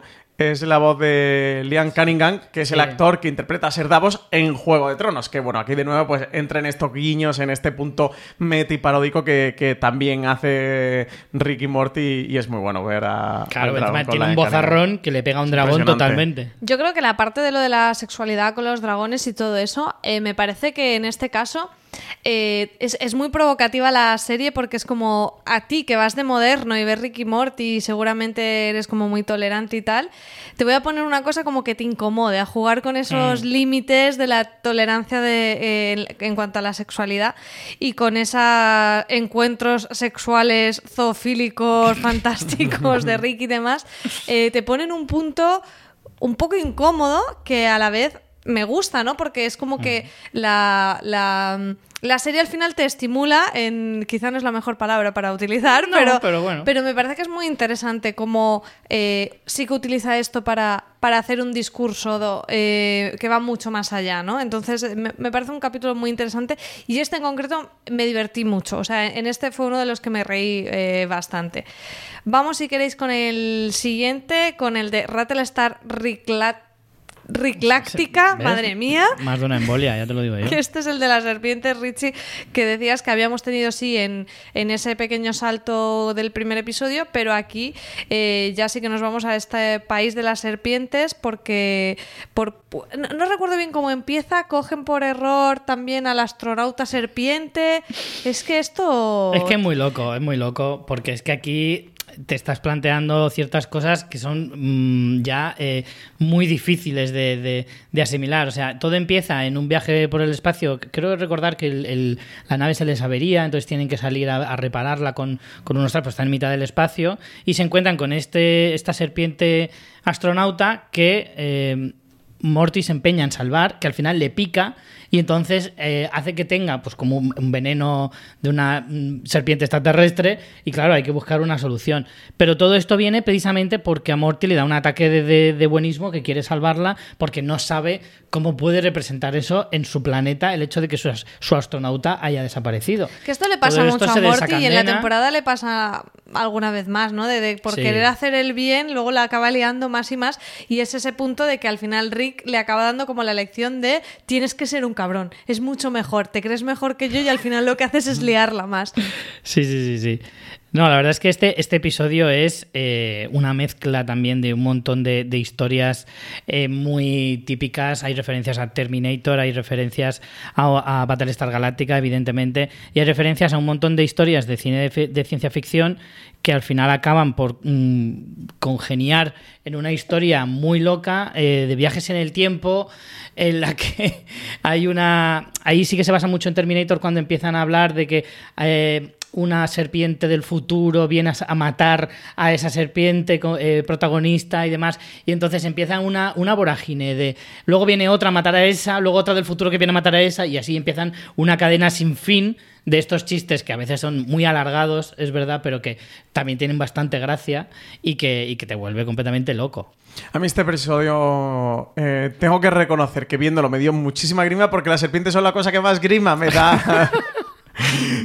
es la voz de Liam Cunningham, que es el actor que interpreta a Ser Davos en Juego de Tronos. Que bueno, aquí de nuevo pues entra en estos guiños, en este punto meti paródico que, que también hace Ricky Morty y es muy bueno ver a. Claro, dragón tiene Liam un Cunningham. bozarrón que le pega a un dragón totalmente. Yo creo que la parte de lo de la sexualidad con los dragones y todo eso, eh, me parece que en este caso eh, es, es muy provocativa la serie porque es como a ti que vas de moderno y ves Ricky Morty y seguramente eres como muy tolerante y tal, te voy a poner una cosa como que te incomode, a jugar con esos Mm. límites de la tolerancia de, eh, en cuanto a la sexualidad y con esos encuentros sexuales zoofílicos fantásticos de Ricky y demás, eh, te ponen un punto un poco incómodo que a la vez me gusta, ¿no? Porque es como que la, la, la serie al final te estimula en... Quizá no es la mejor palabra para utilizar, No, pero, pero bueno. pero me parece que es muy interesante cómo eh, sí que utiliza esto para, para hacer un discurso do- eh, que va mucho más allá, ¿no? Entonces me, me parece un capítulo muy interesante y este en concreto me divertí mucho, o sea, en este fue uno de los que me reí eh, bastante. Vamos, si queréis, con el siguiente, con el de Rattlestar Riclat Ricláctica, ¿Ves? madre mía. Más de una embolia, ya te lo digo yo. Que este es el de las serpientes, Richie, que decías que habíamos tenido, sí, en, en ese pequeño salto del primer episodio, pero aquí eh, ya sí que nos vamos a este país de las serpientes porque, por, no, no recuerdo bien cómo empieza, cogen por error también al astronauta serpiente. Es que esto... Es que es muy loco, es muy loco, porque es que aquí te estás planteando ciertas cosas que son mm, ya eh, muy difíciles de, de- asimilar. O sea, todo empieza en un viaje por el espacio. Creo recordar que la nave se les avería, entonces tienen que salir a, a repararla con, con unos trapos, está en mitad del espacio, y se encuentran con este, esta serpiente astronauta que... eh, Morty se empeña en salvar, que al final le pica y entonces eh, hace que tenga pues como un, un veneno de una mm, serpiente extraterrestre y claro, hay que buscar una solución. Pero todo esto viene precisamente porque a Morty le da un ataque de, de- de buenismo que quiere salvarla porque no sabe cómo puede representar eso en su planeta el hecho de que su, su astronauta haya desaparecido. Que esto le pasa Todo esto mucho a Morty y en la temporada le pasa alguna vez más, ¿no? De, de por Sí. querer hacer el bien, luego la acaba liando más y más y es ese punto de que al final Rick le acaba dando como la lección de tienes que ser un cabrón, es mucho mejor, te crees mejor que yo y al final lo que haces es liarla más. Sí, sí, sí, sí. No, la verdad es que este, este episodio es eh, una mezcla también de un montón de, de historias eh, muy típicas. Hay referencias a Terminator, hay referencias a, a Battlestar Galáctica, evidentemente, y hay referencias a un montón de historias de cine de ciencia ficción que al final acaban por mm, congeniar en una historia muy loca eh, de viajes en el tiempo en la que hay una ahí sí que se basa mucho en Terminator cuando empiezan a hablar de que eh, una serpiente del futuro viene a, matar a esa serpiente eh, protagonista y demás y entonces empieza una, una vorágine de luego viene otra a matar a esa luego otra del futuro que viene a matar a esa y así empiezan una cadena sin fin de estos chistes que a veces son muy alargados, es verdad, pero que también tienen bastante gracia y que, y que te vuelve completamente loco. A mí este episodio eh, tengo que reconocer que viéndolo me dio muchísima grima porque las serpientes son la cosa que más grima me da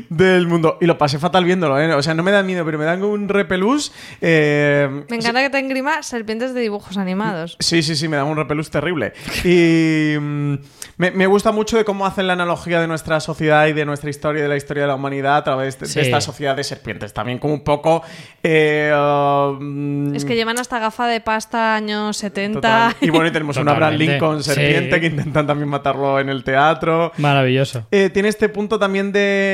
del mundo. Y lo pasé fatal viéndolo, ¿eh? O sea, no me da miedo, pero me dan un repelús. eh, Me encanta que te engrima serpientes de dibujos animados. Sí, sí, sí, me da un repelús terrible. Y mm, me, me gusta mucho de cómo hacen la analogía de nuestra sociedad y de nuestra historia y de la historia de la humanidad a través de, esta sociedad de serpientes. También como un poco... eh, mm, Es que llevan hasta gafa de pasta años 70. total. Y bueno, y tenemos una Abraham. Lincoln serpiente Sí. que intentan también matarlo en el teatro. Maravilloso. Eh, tiene este punto también de,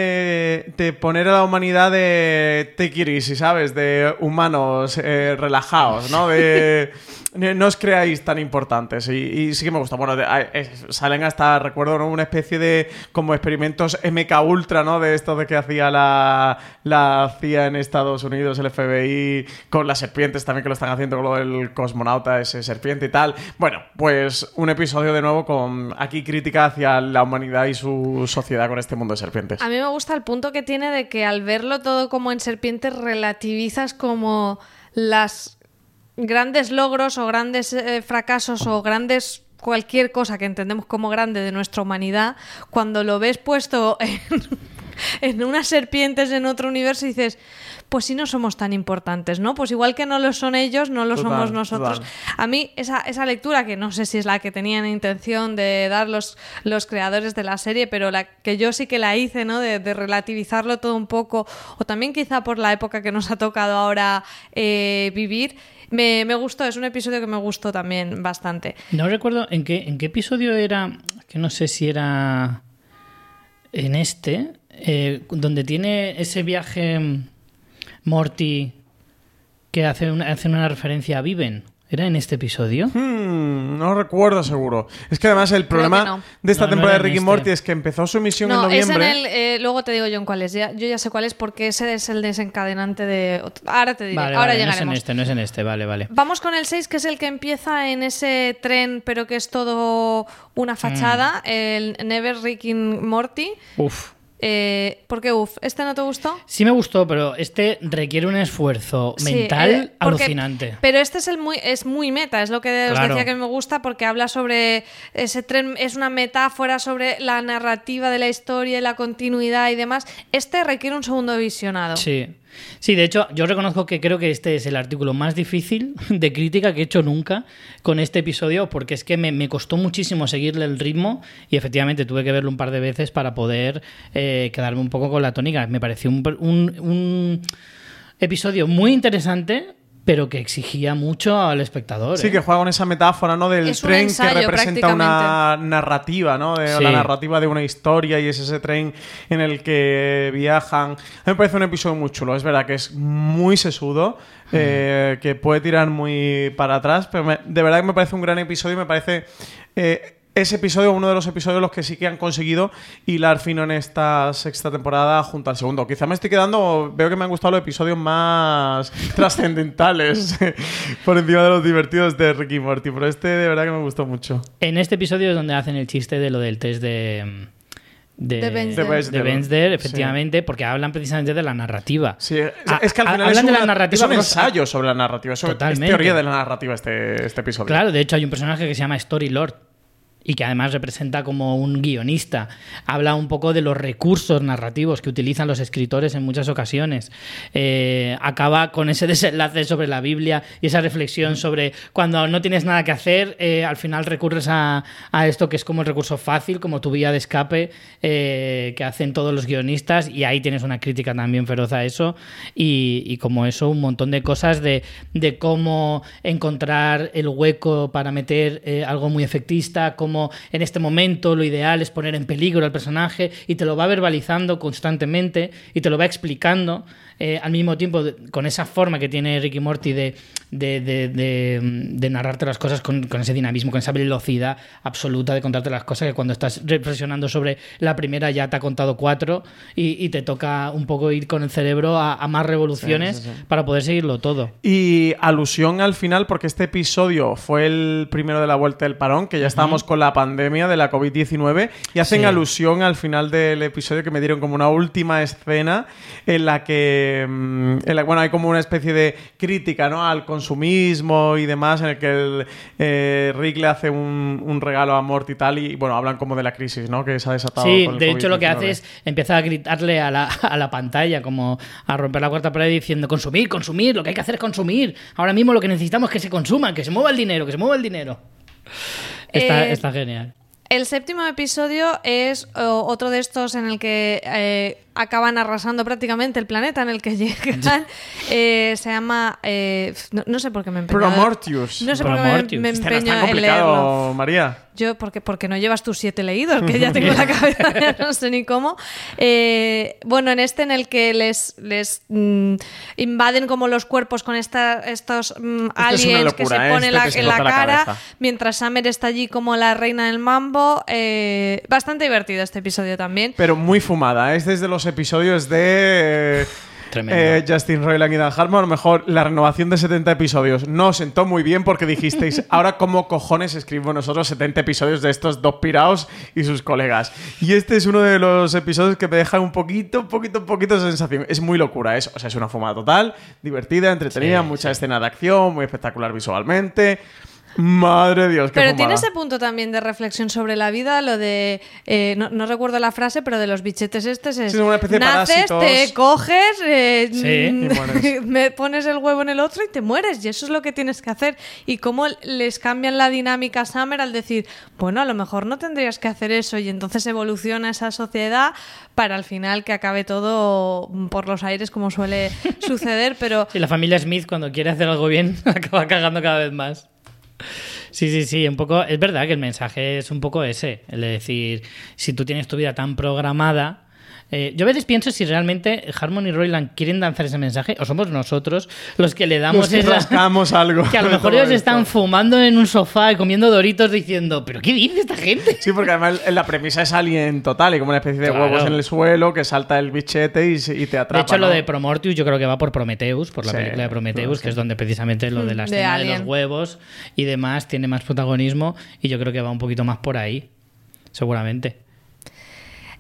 de poner a la humanidad de take it easy, ¿sabes? De humanos eh, relajados, ¿no? De no os creáis tan importantes. Y, y sí que me gusta. Bueno, de- salen hasta, recuerdo, ¿no? una especie de como experimentos MK Ultra, ¿no? De esto de que hacía la, la CIA en Estados Unidos, el FBI, con las serpientes también que lo están haciendo con lo del cosmonauta, ese serpiente y tal. Bueno, pues un episodio de nuevo con aquí crítica hacia la humanidad y su sociedad con este mundo de serpientes. A mí me gusta el punto que tiene de que al verlo todo como en serpientes relativizas como las grandes logros o grandes eh, fracasos o grandes cualquier cosa que entendemos como grande de nuestra humanidad, cuando lo ves puesto en, en unas serpientes en otro universo dices, pues si no somos tan importantes, ¿no? Pues igual que no lo son ellos, no lo Total, somos nosotros. total. A mí esa, esa lectura, que no sé si es la que tenían intención de dar los, los creadores de la serie, pero la que yo sí que la hice, ¿no? De, de relativizarlo todo un poco, o también quizá por la época que nos ha tocado ahora eh, vivir, me, me gustó, es un episodio que me gustó también bastante. No recuerdo en qué, en qué episodio era, que no sé si era en este, eh, donde tiene ese viaje mm, Morty que hace una, hace una referencia a Viven. ¿Era en este episodio? Hmm, no recuerdo seguro. Es que además el problema no. de esta No, temporada de Ricky este. Morty es que empezó su emisión en No, es en noviembre. el. eh, luego te digo yo en cuál es. Ya- yo ya sé cuál es porque ese es el desencadenante de. Ahora te diré. Vale, ahora vale, no es en este, no es en este, vale, vale. Vamos con el 6, que es el que empieza en ese tren, pero que es todo una fachada. Mm. El Never Ricky Morty. Uf. Eh, ¿Por qué uf? ¿Este no te gustó? Sí me gustó, pero este requiere un esfuerzo Sí, mental eh, porque- alucinante. Pero este es el muy es muy meta, es lo que os decía que me gusta porque habla sobre ese tren es una metáfora sobre la narrativa de la historia, y la continuidad y demás. Este requiere un segundo visionado. Sí. Sí, de hecho, yo reconozco que creo que este es el artículo más difícil de crítica que he hecho nunca con este episodio, porque es que me, costó muchísimo seguirle el ritmo y efectivamente tuve que verlo un par de veces para poder eh, quedarme un poco con la tónica. Me pareció un episodio muy interesante, pero que exigía mucho al espectador. Sí, ¿eh? que juega con esa metáfora, ¿no? Del Es un tren ensayo, que representa una narrativa, ¿no? De, Sí. La narrativa de una historia y es ese tren en el que viajan. A mí me parece un episodio muy chulo. Es verdad que es muy sesudo, eh, que puede tirar muy para atrás, pero me- de verdad que me parece un gran episodio y me parece... eh, ese episodio, uno de los episodios los que sí que han conseguido hilar fino en esta sexta temporada junto al segundo. Quizá me estoy quedando, veo que me han gustado los episodios más trascendentales por encima de los divertidos de Ricky Morty, pero este de verdad que me gustó mucho. En este episodio es donde hacen el chiste de lo del test de... De, De Sí. efectivamente, porque hablan precisamente de la narrativa. Sí, es, Ah, es que al ah, final hablan es, de la narrativa, es un ensayo sobre la narrativa, es, es teoría de la narrativa este, este episodio. Claro, de hecho hay un personaje que se llama Story Lord y que además representa como un guionista. Habla un poco de los recursos narrativos que utilizan los escritores en muchas ocasiones. Eh, acaba con ese desenlace sobre la Biblia y esa reflexión sobre cuando no tienes nada que hacer, eh, al final recurres a, a esto que es como el recurso fácil, como tu vía de escape eh, que hacen todos los guionistas y ahí tienes una crítica también feroz a eso y, y como eso un montón de cosas de, de cómo encontrar el hueco para meter algo muy efectista, cómo en este momento lo ideal es poner en peligro al personaje y te lo va verbalizando constantemente y te lo va explicando eh, al mismo tiempo de- con esa forma que tiene Ricky Morty de, de, de- de- de narrarte las cosas con, con ese dinamismo, con esa velocidad absoluta de contarte las cosas que cuando estás reflexionando sobre la primera ya te ha contado cuatro y, y te toca un poco ir con el cerebro a, a más revoluciones Sí, sí, sí. para poder seguirlo todo. Y alusión al final, porque este episodio fue el primero de la vuelta del parón, que ya estábamos con la pandemia de la COVID-19, y hacen Sí. alusión al final del episodio que me dieron como una última escena en la que, mm, en la- bueno, hay como una especie de crítica, ¿no? Al consumismo y demás, en el que el, eh, Rick le hace un, un regalo a Mort y tal, y bueno, hablan como de la crisis, ¿no? Que se ha desatado. Sí, con el de hecho lo que COVID-19. hace es empieza a gritarle a la, a la pantalla, como a romper la cuarta pared diciendo consumir, consumir, lo que hay que hacer es consumir. Ahora mismo lo que necesitamos es que se consuma, que se mueva el dinero, que se mueva el dinero. Está, Eh, está genial. El séptimo episodio es otro de estos en el que eh, acaban arrasando prácticamente el planeta en el que llegan. Eh, se llama. eh, no, no sé por qué me empeño. Promortius. No sé por qué me, me Este no es empeño en María. Yo, porque, porque no llevas tus siete leídos, que ya tengo en la cabeza, ya no sé ni cómo. Eh, bueno, en este en el que les, les mm, invaden como los cuerpos con esta, estos mm, aliens que se Este la- te en la explota la cara, mientras Summer está allí como la reina del mambo. Eh, bastante divertido este episodio también. Pero muy fumada. Es desde los episodios de. eh, eh, Justin Roiland y Dan Harmon. A lo mejor la renovación de 70 episodios no os sentó muy bien porque dijisteis, ahora cómo cojones escribimos nosotros 70 episodios de estos dos piraos y sus colegas. Y este es uno de los episodios que me deja un poquito, un poquito, un poquito de sensación. Es muy locura, es, o sea, es una fumada total, divertida, entretenida, Sí, mucha sí. escena de acción, muy espectacular visualmente. Madre de Dios, qué Pero fumada. tiene ese punto también de reflexión sobre la vida, lo de. eh, no, no recuerdo la frase, pero de los bichetes estos es. Sí, es una especie de naces, parásitos. te coges, eh, Sí. mm, Y me pones el huevo en el otro y te mueres. Y eso es lo que tienes que hacer. Y cómo les cambian la dinámica a Summer al decir, bueno, a lo mejor no tendrías que hacer eso. Y entonces evoluciona esa sociedad para al final que acabe todo por los aires, como suele suceder. Pero Sí, la familia Smith cuando quiere hacer algo bien acaba cagando cada vez más. Sí, sí, sí, un poco. Es verdad que el mensaje es un poco ese, el de decir, si tú tienes tu vida tan programada. Eh, yo a veces pienso si realmente Harmon y Royland quieren lanzar ese mensaje o somos nosotros los que le damos Los que esa- rascamos algo. Que a lo mejor ellos esto. están fumando en un sofá y comiendo doritos diciendo, ¿pero qué dice esta gente? Sí, porque además la premisa es alien total y como una especie de Claro. huevos en el suelo que salta el bichete y, y te atrapa. de hecho, lo de Promortius yo creo que va por Prometheus, por la Sí, película de Prometheus, que es donde precisamente lo de la De escena de, los huevos y demás tiene más protagonismo y yo creo que va un poquito más por ahí, seguramente.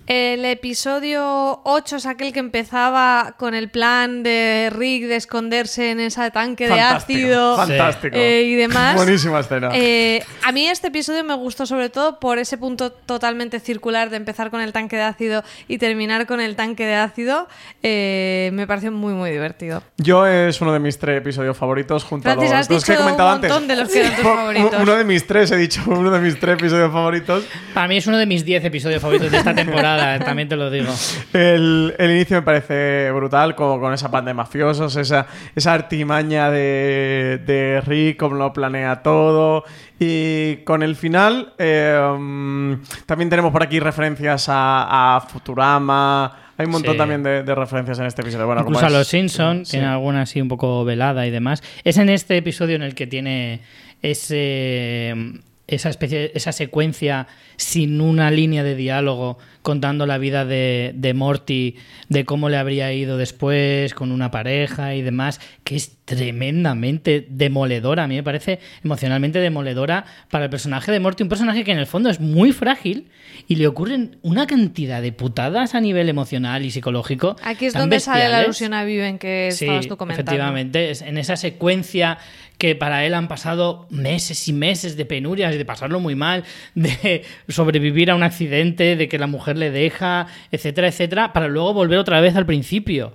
El episodio 8 es aquel que empezaba con el plan de Rick de esconderse en ese tanque de ácido Fantástico. eh, y demás. Buenísima escena. Eh, a mí este episodio me gustó sobre todo por ese punto totalmente circular de empezar con el tanque de ácido y terminar con el tanque de ácido. Eh, me pareció muy, muy divertido. Yo es uno de mis tres episodios favoritos junto Francis, a has los, los que he dicho comentado un montón antes. de los que eran tus Uno- favoritos. Uno de mis tres, he dicho, uno de mis tres episodios favoritos. Para mí es uno de mis 10 episodios favoritos de esta temporada, también te lo digo. El, el inicio me parece brutal, como con esa banda de mafiosos, esa, esa artimaña de, de Rick, cómo lo planea todo. Y con el final, eh, también tenemos por aquí referencias a, a Futurama. Hay un montón Sí. también de, de referencias en este episodio. Bueno, como Incluso a es- los Simpsons, sí. tiene alguna así un poco velada y demás. Es en este episodio en el que tiene ese esa especie, esa secuencia sin una línea de diálogo contando la vida de, de Morty, de cómo le habría ido después con una pareja y demás, que es tremendamente demoledora. A mí me parece emocionalmente demoledora para el personaje de Morty, un personaje que en el fondo es muy frágil y le ocurren una cantidad de putadas a nivel emocional y psicológico. Aquí es donde sale la alusión a Viven que Sí, estabas tú comentando. efectivamente, es en esa secuencia que para él han pasado meses y meses de penurias, de pasarlo muy mal, de sobrevivir a un accidente, de que la mujer le deja, etcétera, etcétera, para luego volver otra vez al principio.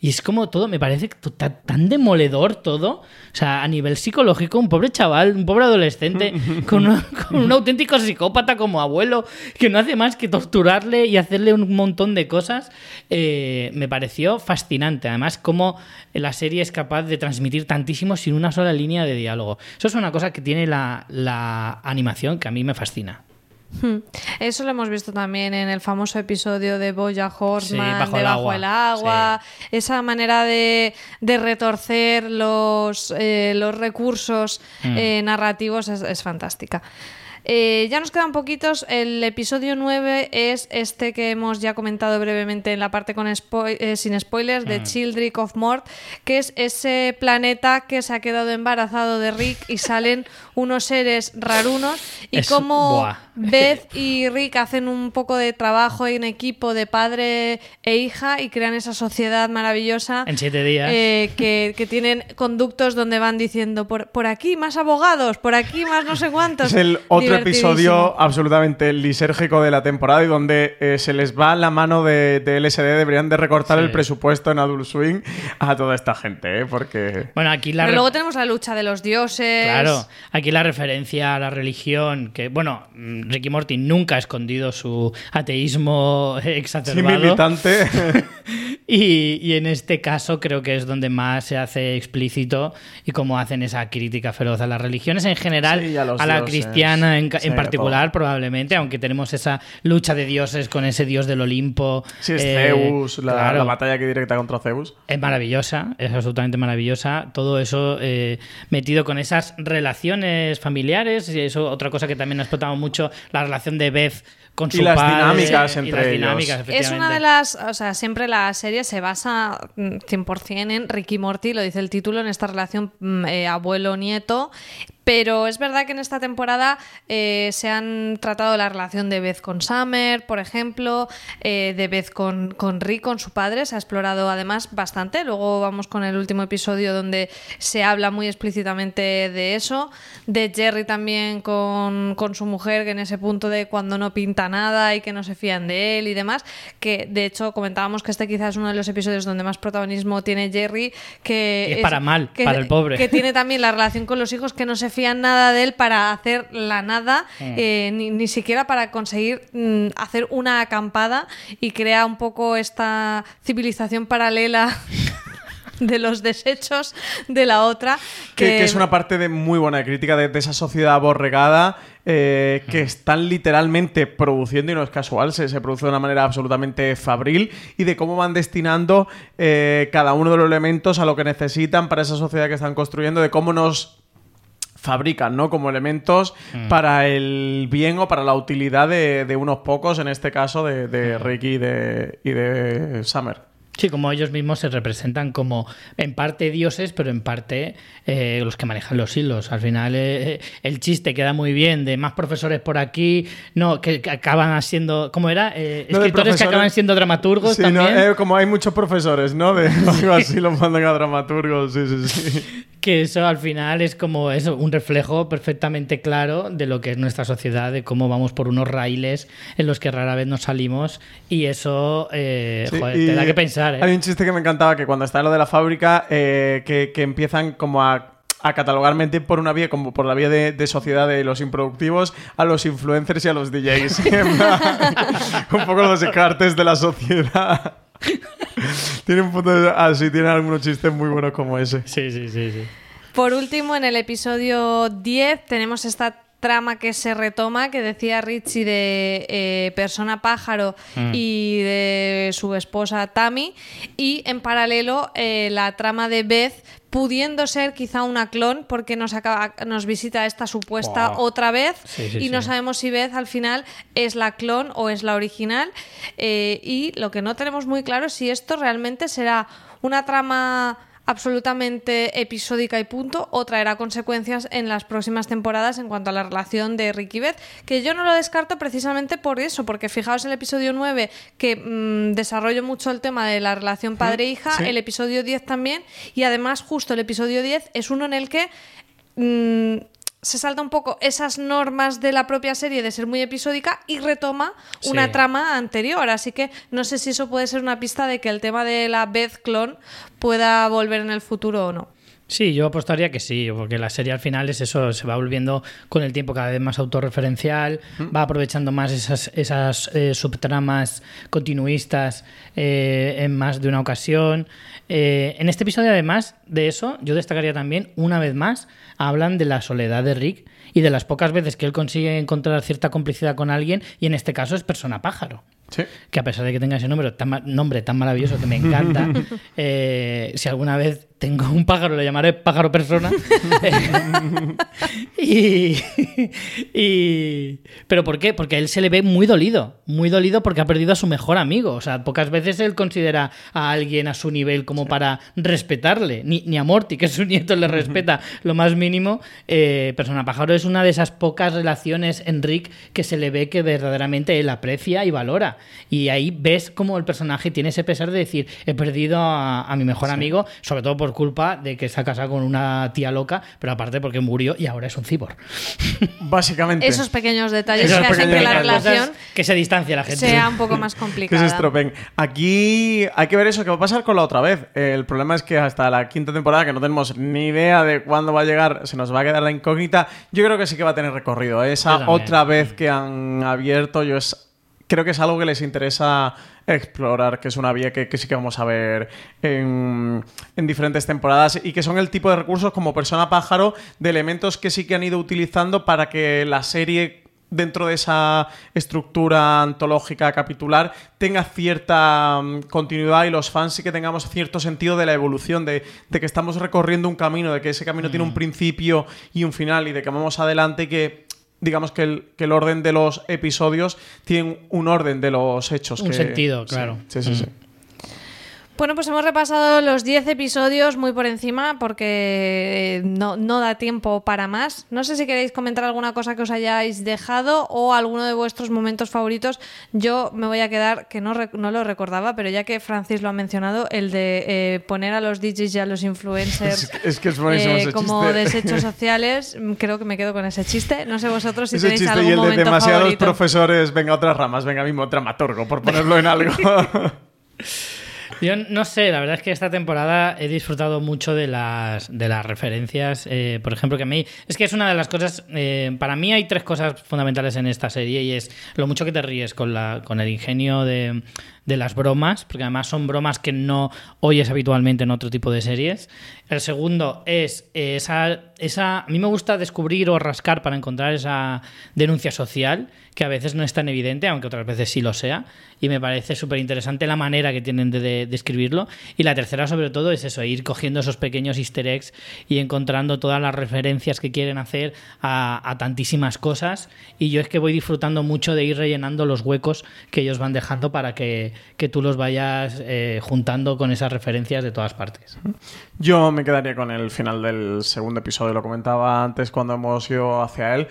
Y es como todo, me parece to- ta- tan demoledor todo. O sea, a nivel psicológico, un pobre chaval, un pobre adolescente, con, un- con un auténtico psicópata como abuelo, que no hace más que torturarle y hacerle un montón de cosas, eh, me pareció fascinante. Además, cómo la serie es capaz de transmitir tantísimo sin una sola línea de diálogo. Eso es una cosa que tiene la, la animación que a mí me fascina. Hmm. Eso lo hemos visto también en el famoso episodio de Boya Horseman, Sí, Bajo de el Bajo agua. el agua. Esa manera de, de retorcer los, eh, los recursos Mm. eh, narrativos es, es fantástica. Eh, ya nos quedan poquitos. El episodio 9 es este que hemos ya comentado brevemente en la parte con spo- eh, sin spoilers de Mm. Childrick of Mort, que es ese planeta que se ha quedado embarazado de Rick y salen unos seres rarunos y Es- como buah. Beth y Rick hacen un poco de trabajo en equipo de padre e hija y crean esa sociedad maravillosa En siete días. eh, que, que tienen conductos donde van diciendo por, por aquí más abogados, por aquí más no sé cuántos. Es el otro. Episodio absolutamente lisérgico de la temporada y donde eh, se les va la mano de, de LSD. Deberían de recortar Sí. el presupuesto en Adult Swing a toda esta gente, ¿eh? Porque... Bueno, aquí la Pero luego tenemos la lucha de los dioses. Claro, aquí la referencia a la religión, que bueno, mm, Ricky Morty nunca ha escondido su ateísmo Sí, exacerbado. militante. Y, y en este caso creo que es donde más se hace explícito y cómo hacen esa crítica feroz a las religiones en general, Sí, a la dioses. cristiana en, en a particular probablemente, aunque tenemos esa lucha de dioses con ese dios del Olimpo. Sí, es eh, Zeus, la, claro. la batalla que directa contra Zeus. Es maravillosa, es absolutamente maravillosa. Todo eso eh, metido con esas relaciones familiares. Y eso, otra cosa que también ha explotado mucho, la relación de Beth con Y su las padre. dinámicas y entre las ellos. dinámicas, Es una de las, o sea, siempre la serie se basa mm, 100% en Ricky y Morty, lo dice el título, en esta relación mm, eh, abuelo-nieto, pero es verdad que en esta temporada eh, se han tratado la relación de Beth con Summer, por ejemplo, eh, de Beth con, con Rick, con su padre, se ha explorado además bastante, luego vamos con el último episodio donde se habla muy explícitamente de eso, de Jerry también con, con su mujer, que en ese punto de cuando no pinta nada y que no se fían de él y demás, que de hecho comentábamos que este quizás es uno de los episodios donde más protagonismo tiene Jerry, que Y es para mal, que- para el pobre. Que tiene también la relación con los hijos que no se fían nada de él para hacer la nada, Mm. eh, ni, ni siquiera para conseguir mm, hacer una acampada y crea un poco esta civilización paralela de los desechos de la otra. Que, Que, que es una parte de muy buena crítica de, de esa sociedad aborregada eh, que están literalmente produciendo, y no es casual, se, se produce de una manera absolutamente fabril, y de cómo van destinando eh, cada uno de los elementos a lo que necesitan para esa sociedad que están construyendo, de cómo nos fabrican, ¿no? Como elementos Mm. para el bien o para la utilidad de, de unos pocos, en este caso de, Mm. de Ricky y de, y de Summer. Sí, como ellos mismos se representan como en parte dioses, pero en parte eh, los que manejan los hilos. Al final eh, el chiste queda muy bien de más profesores por aquí, no, que, que acaban siendo, ¿cómo era? Eh, Lo escritores que acaban siendo dramaturgos Sí, también. ¿no? Eh, como hay muchos profesores, ¿no? De algo así los mandan a dramaturgos, sí, sí, sí. Que eso al final es como eso, un reflejo perfectamente claro de lo que es nuestra sociedad, de cómo vamos por unos raíles en los que rara vez nos salimos y eso eh, Sí, joder, y te da que pensar. ¿Eh? Hay un chiste que me encantaba que cuando está en lo de la fábrica, eh, que, que empiezan como a a por una vía como por la vía de, de sociedad de los improductivos a los influencers y a los DJs un poco los descartes de la sociedad tiene un punto de- así tiene algunos chistes muy buenos como ese Sí, sí, sí, sí. Por último, en el episodio 10 tenemos esta trama que se retoma, que decía Richie de eh, persona pájaro Mm. y de su esposa Tammy, y en paralelo eh, la trama de Beth pudiendo ser quizá una clon porque nos acaba, nos visita esta supuesta otra vez Sí, sí, y no sabemos si Beth al final es la clon o es la original Eh, y lo que no tenemos muy claro es si esto realmente será una trama absolutamente episódica y punto o traerá consecuencias en las próximas temporadas en cuanto a la relación de Rick y Beth, que yo no lo descarto precisamente por eso, porque fijaos el episodio 9 que mm, desarrollo mucho el tema de la relación padre-hija, sí. el episodio 10 también, y además justo el episodio 10 es uno en el que mm, se salta un poco esas normas de la propia serie de ser muy episódica y retoma una Sí. trama anterior. Así que no sé si eso puede ser una pista de que el tema de la Beth clon pueda volver en el futuro o no. Sí, yo apostaría que sí, porque la serie al final es eso, se va volviendo con el tiempo cada vez más autorreferencial, va aprovechando más esas, esas eh, subtramas continuistas eh, en más de una ocasión. Eh, en este episodio, además de eso, yo destacaría también, una vez más, hablan de la soledad de Rick y de las pocas veces que él consigue encontrar cierta complicidad con alguien, y en este caso es persona pájaro Sí. que a pesar de que tenga ese número tan, nombre tan maravilloso que me encanta, eh, si alguna vez tengo un pájaro, le llamaré pájaro persona. y, y- ¿Pero por qué? Porque a él se le ve muy dolido, muy dolido porque ha perdido a su mejor amigo. O sea, pocas veces él considera a alguien a su nivel como para respetarle. Ni, ni a Morty, que es su nieto, le respeta lo más mínimo. Eh, persona pájaro es una de esas pocas relaciones en Rick que se le ve que verdaderamente él aprecia y valora. Y ahí ves cómo el personaje tiene ese pesar de decir, he perdido a, a mi mejor amigo, sobre todo por culpa de que se ha casado con una tía loca, pero aparte porque murió y ahora es un cibor. Básicamente. Esos pequeños detalles Esos que hacen que la detalles. relación que se distancia la gente. sea un poco más que se complicada. estropen. Aquí hay que ver eso que va a pasar con la otra vez. El problema es que hasta la quinta temporada, que no tenemos ni idea de cuándo va a llegar, se nos va a quedar la incógnita. Yo creo que sí que va a tener recorrido. Esa otra vez que han abierto, yo es, creo que es algo que les interesa explorar, que es una vía que, que sí que vamos a ver en, en diferentes temporadas y que son el tipo de recursos como persona pájaro de elementos que sí que han ido utilizando para que la serie dentro de esa estructura antológica capitular tenga cierta mm, continuidad y los fans sí que tengamos cierto sentido de la evolución, de, de que estamos recorriendo un camino, de que ese camino tiene un principio y un final y de que vamos adelante y que digamos que el, que el orden de los episodios tiene un orden de los hechos. Un que- sentido, sí, claro. Sí, sí, Mm. Bueno, pues hemos repasado los 10 episodios muy por encima porque eh, no, no da tiempo para más. No sé si queréis comentar alguna cosa que os hayáis dejado o alguno de vuestros momentos favoritos. Yo me voy a quedar, que no, no lo recordaba, pero ya que Francis lo ha mencionado, el de eh, poner a los DJs y a los influencers Es que- es que es eh, como chiste. desechos sociales. Mm, Creo que me quedo con ese chiste. No sé vosotros si Ese tenéis chiste algún y el de momento demasiados favorito. profesores, venga, otras ramas, venga, mismo dramaturgo, por ponerlo en algo. Yo no sé, la verdad es que esta temporada he disfrutado mucho de las, de las referencias. eh, por ejemplo, que a mí. Es que es una de las cosas. eh, para mí hay tres cosas fundamentales en esta serie y es lo mucho que te ríes con, la, con el ingenio de, de las bromas, porque además son bromas que no oyes habitualmente en otro tipo de series. El segundo es eh, esa, esa. A mí me gusta descubrir o rascar para encontrar esa denuncia social que a veces no es tan evidente, aunque otras veces sí lo sea. Y me parece súper interesante la manera que tienen de, de- de escribirlo. Y la tercera, sobre todo, es eso, ir cogiendo esos pequeños easter eggs y encontrando todas las referencias que quieren hacer a tantísimas cosas. Y yo es que voy disfrutando mucho de ir rellenando los huecos que ellos van dejando para que, que tú los vayas eh, juntando con esas referencias de todas partes. Yo me quedaría con el final del segundo episodio, lo comentaba antes cuando hemos ido hacia él.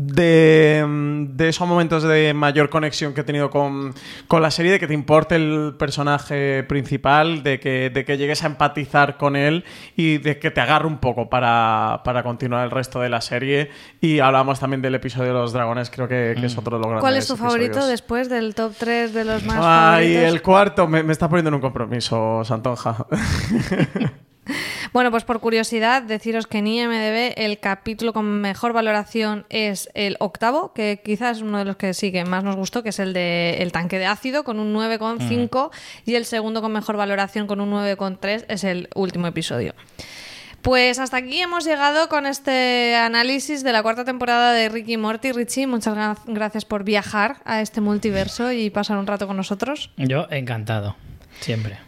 De, mm, de esos momentos de mayor conexión que he tenido con, con la serie, de que te importe el personaje principal, de que, de que llegues a empatizar con él y de que te agarre un poco para, para continuar el resto de la serie. Y hablamos también del episodio de los dragones, creo que, que es otro de los grandes ¿Cuál es tu favorito después del top 3 de los más Ay, favoritos? el cuarto me, me está poniendo en un compromiso, Santonja. Bueno, pues por curiosidad, deciros que en IMDB el capítulo con mejor valoración es el octavo, que quizás es uno de los que sí que más nos gustó, que es el de El tanque de ácido, con un 9,5, y el segundo con mejor valoración, con un 9,3, es el último episodio. Pues hasta aquí hemos llegado con este análisis de la cuarta temporada de Ricky y Morty. Richie, muchas gra- gracias por viajar a este multiverso y pasar un rato con nosotros. Yo encantado, siempre.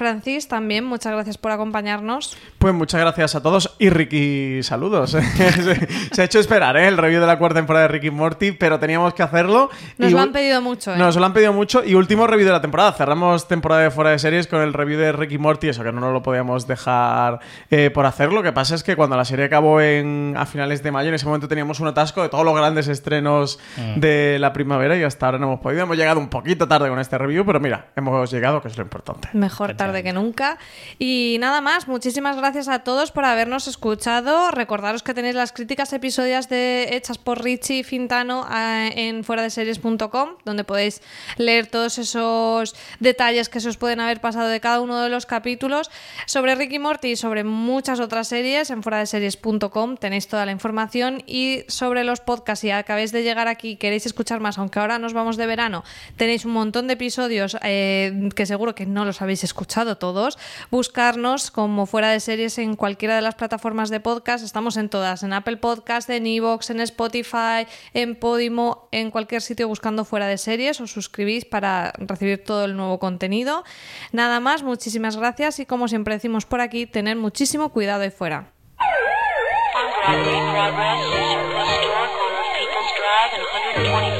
Francis, también, muchas gracias por acompañarnos. Pues muchas gracias a todos y Ricky, saludos. se, se ha hecho esperar ¿eh? el review de la cuarta temporada de Ricky Morty, pero teníamos que hacerlo. Nos Y lo han pedido mucho, ¿eh? Nos lo han pedido mucho y último review de la temporada. Cerramos temporada de fuera de series con el review de Ricky Morty, eso que no nos lo podíamos dejar eh, por hacer. Lo que pasa es que cuando la serie acabó en, a finales de mayo, en ese momento teníamos un atasco de todos los grandes estrenos Mm. de la primavera y hasta ahora no hemos podido. Hemos llegado un poquito tarde con este review, pero mira, hemos llegado, que es lo importante. Mejor tarde que nunca. Y nada más, muchísimas gracias a todos por habernos escuchado. Recordaros que tenéis las críticas episodias de, hechas por Richie Fintano eh, en fuera de series.com, donde podéis leer todos esos detalles que se os pueden haber pasado de cada uno de los capítulos. Sobre Ricky Morty y sobre muchas otras series en fuera de series.com tenéis toda la información. Y sobre los podcasts, si acabáis de llegar aquí queréis escuchar más, aunque ahora nos vamos de verano, tenéis un montón de episodios eh, que seguro que no los habéis escuchado todos. Buscarnos como fuera de series en cualquiera de las plataformas de podcast. Estamos en todas, en Apple Podcast, en Evox, en Spotify, en Podimo, en cualquier sitio buscando fuera de series. Os suscribís para recibir todo el nuevo contenido. Nada más, muchísimas gracias y como siempre decimos por aquí, tener muchísimo cuidado ahí fuera. Broadway Progress, Surplus Store, corner of People's Drive and 124th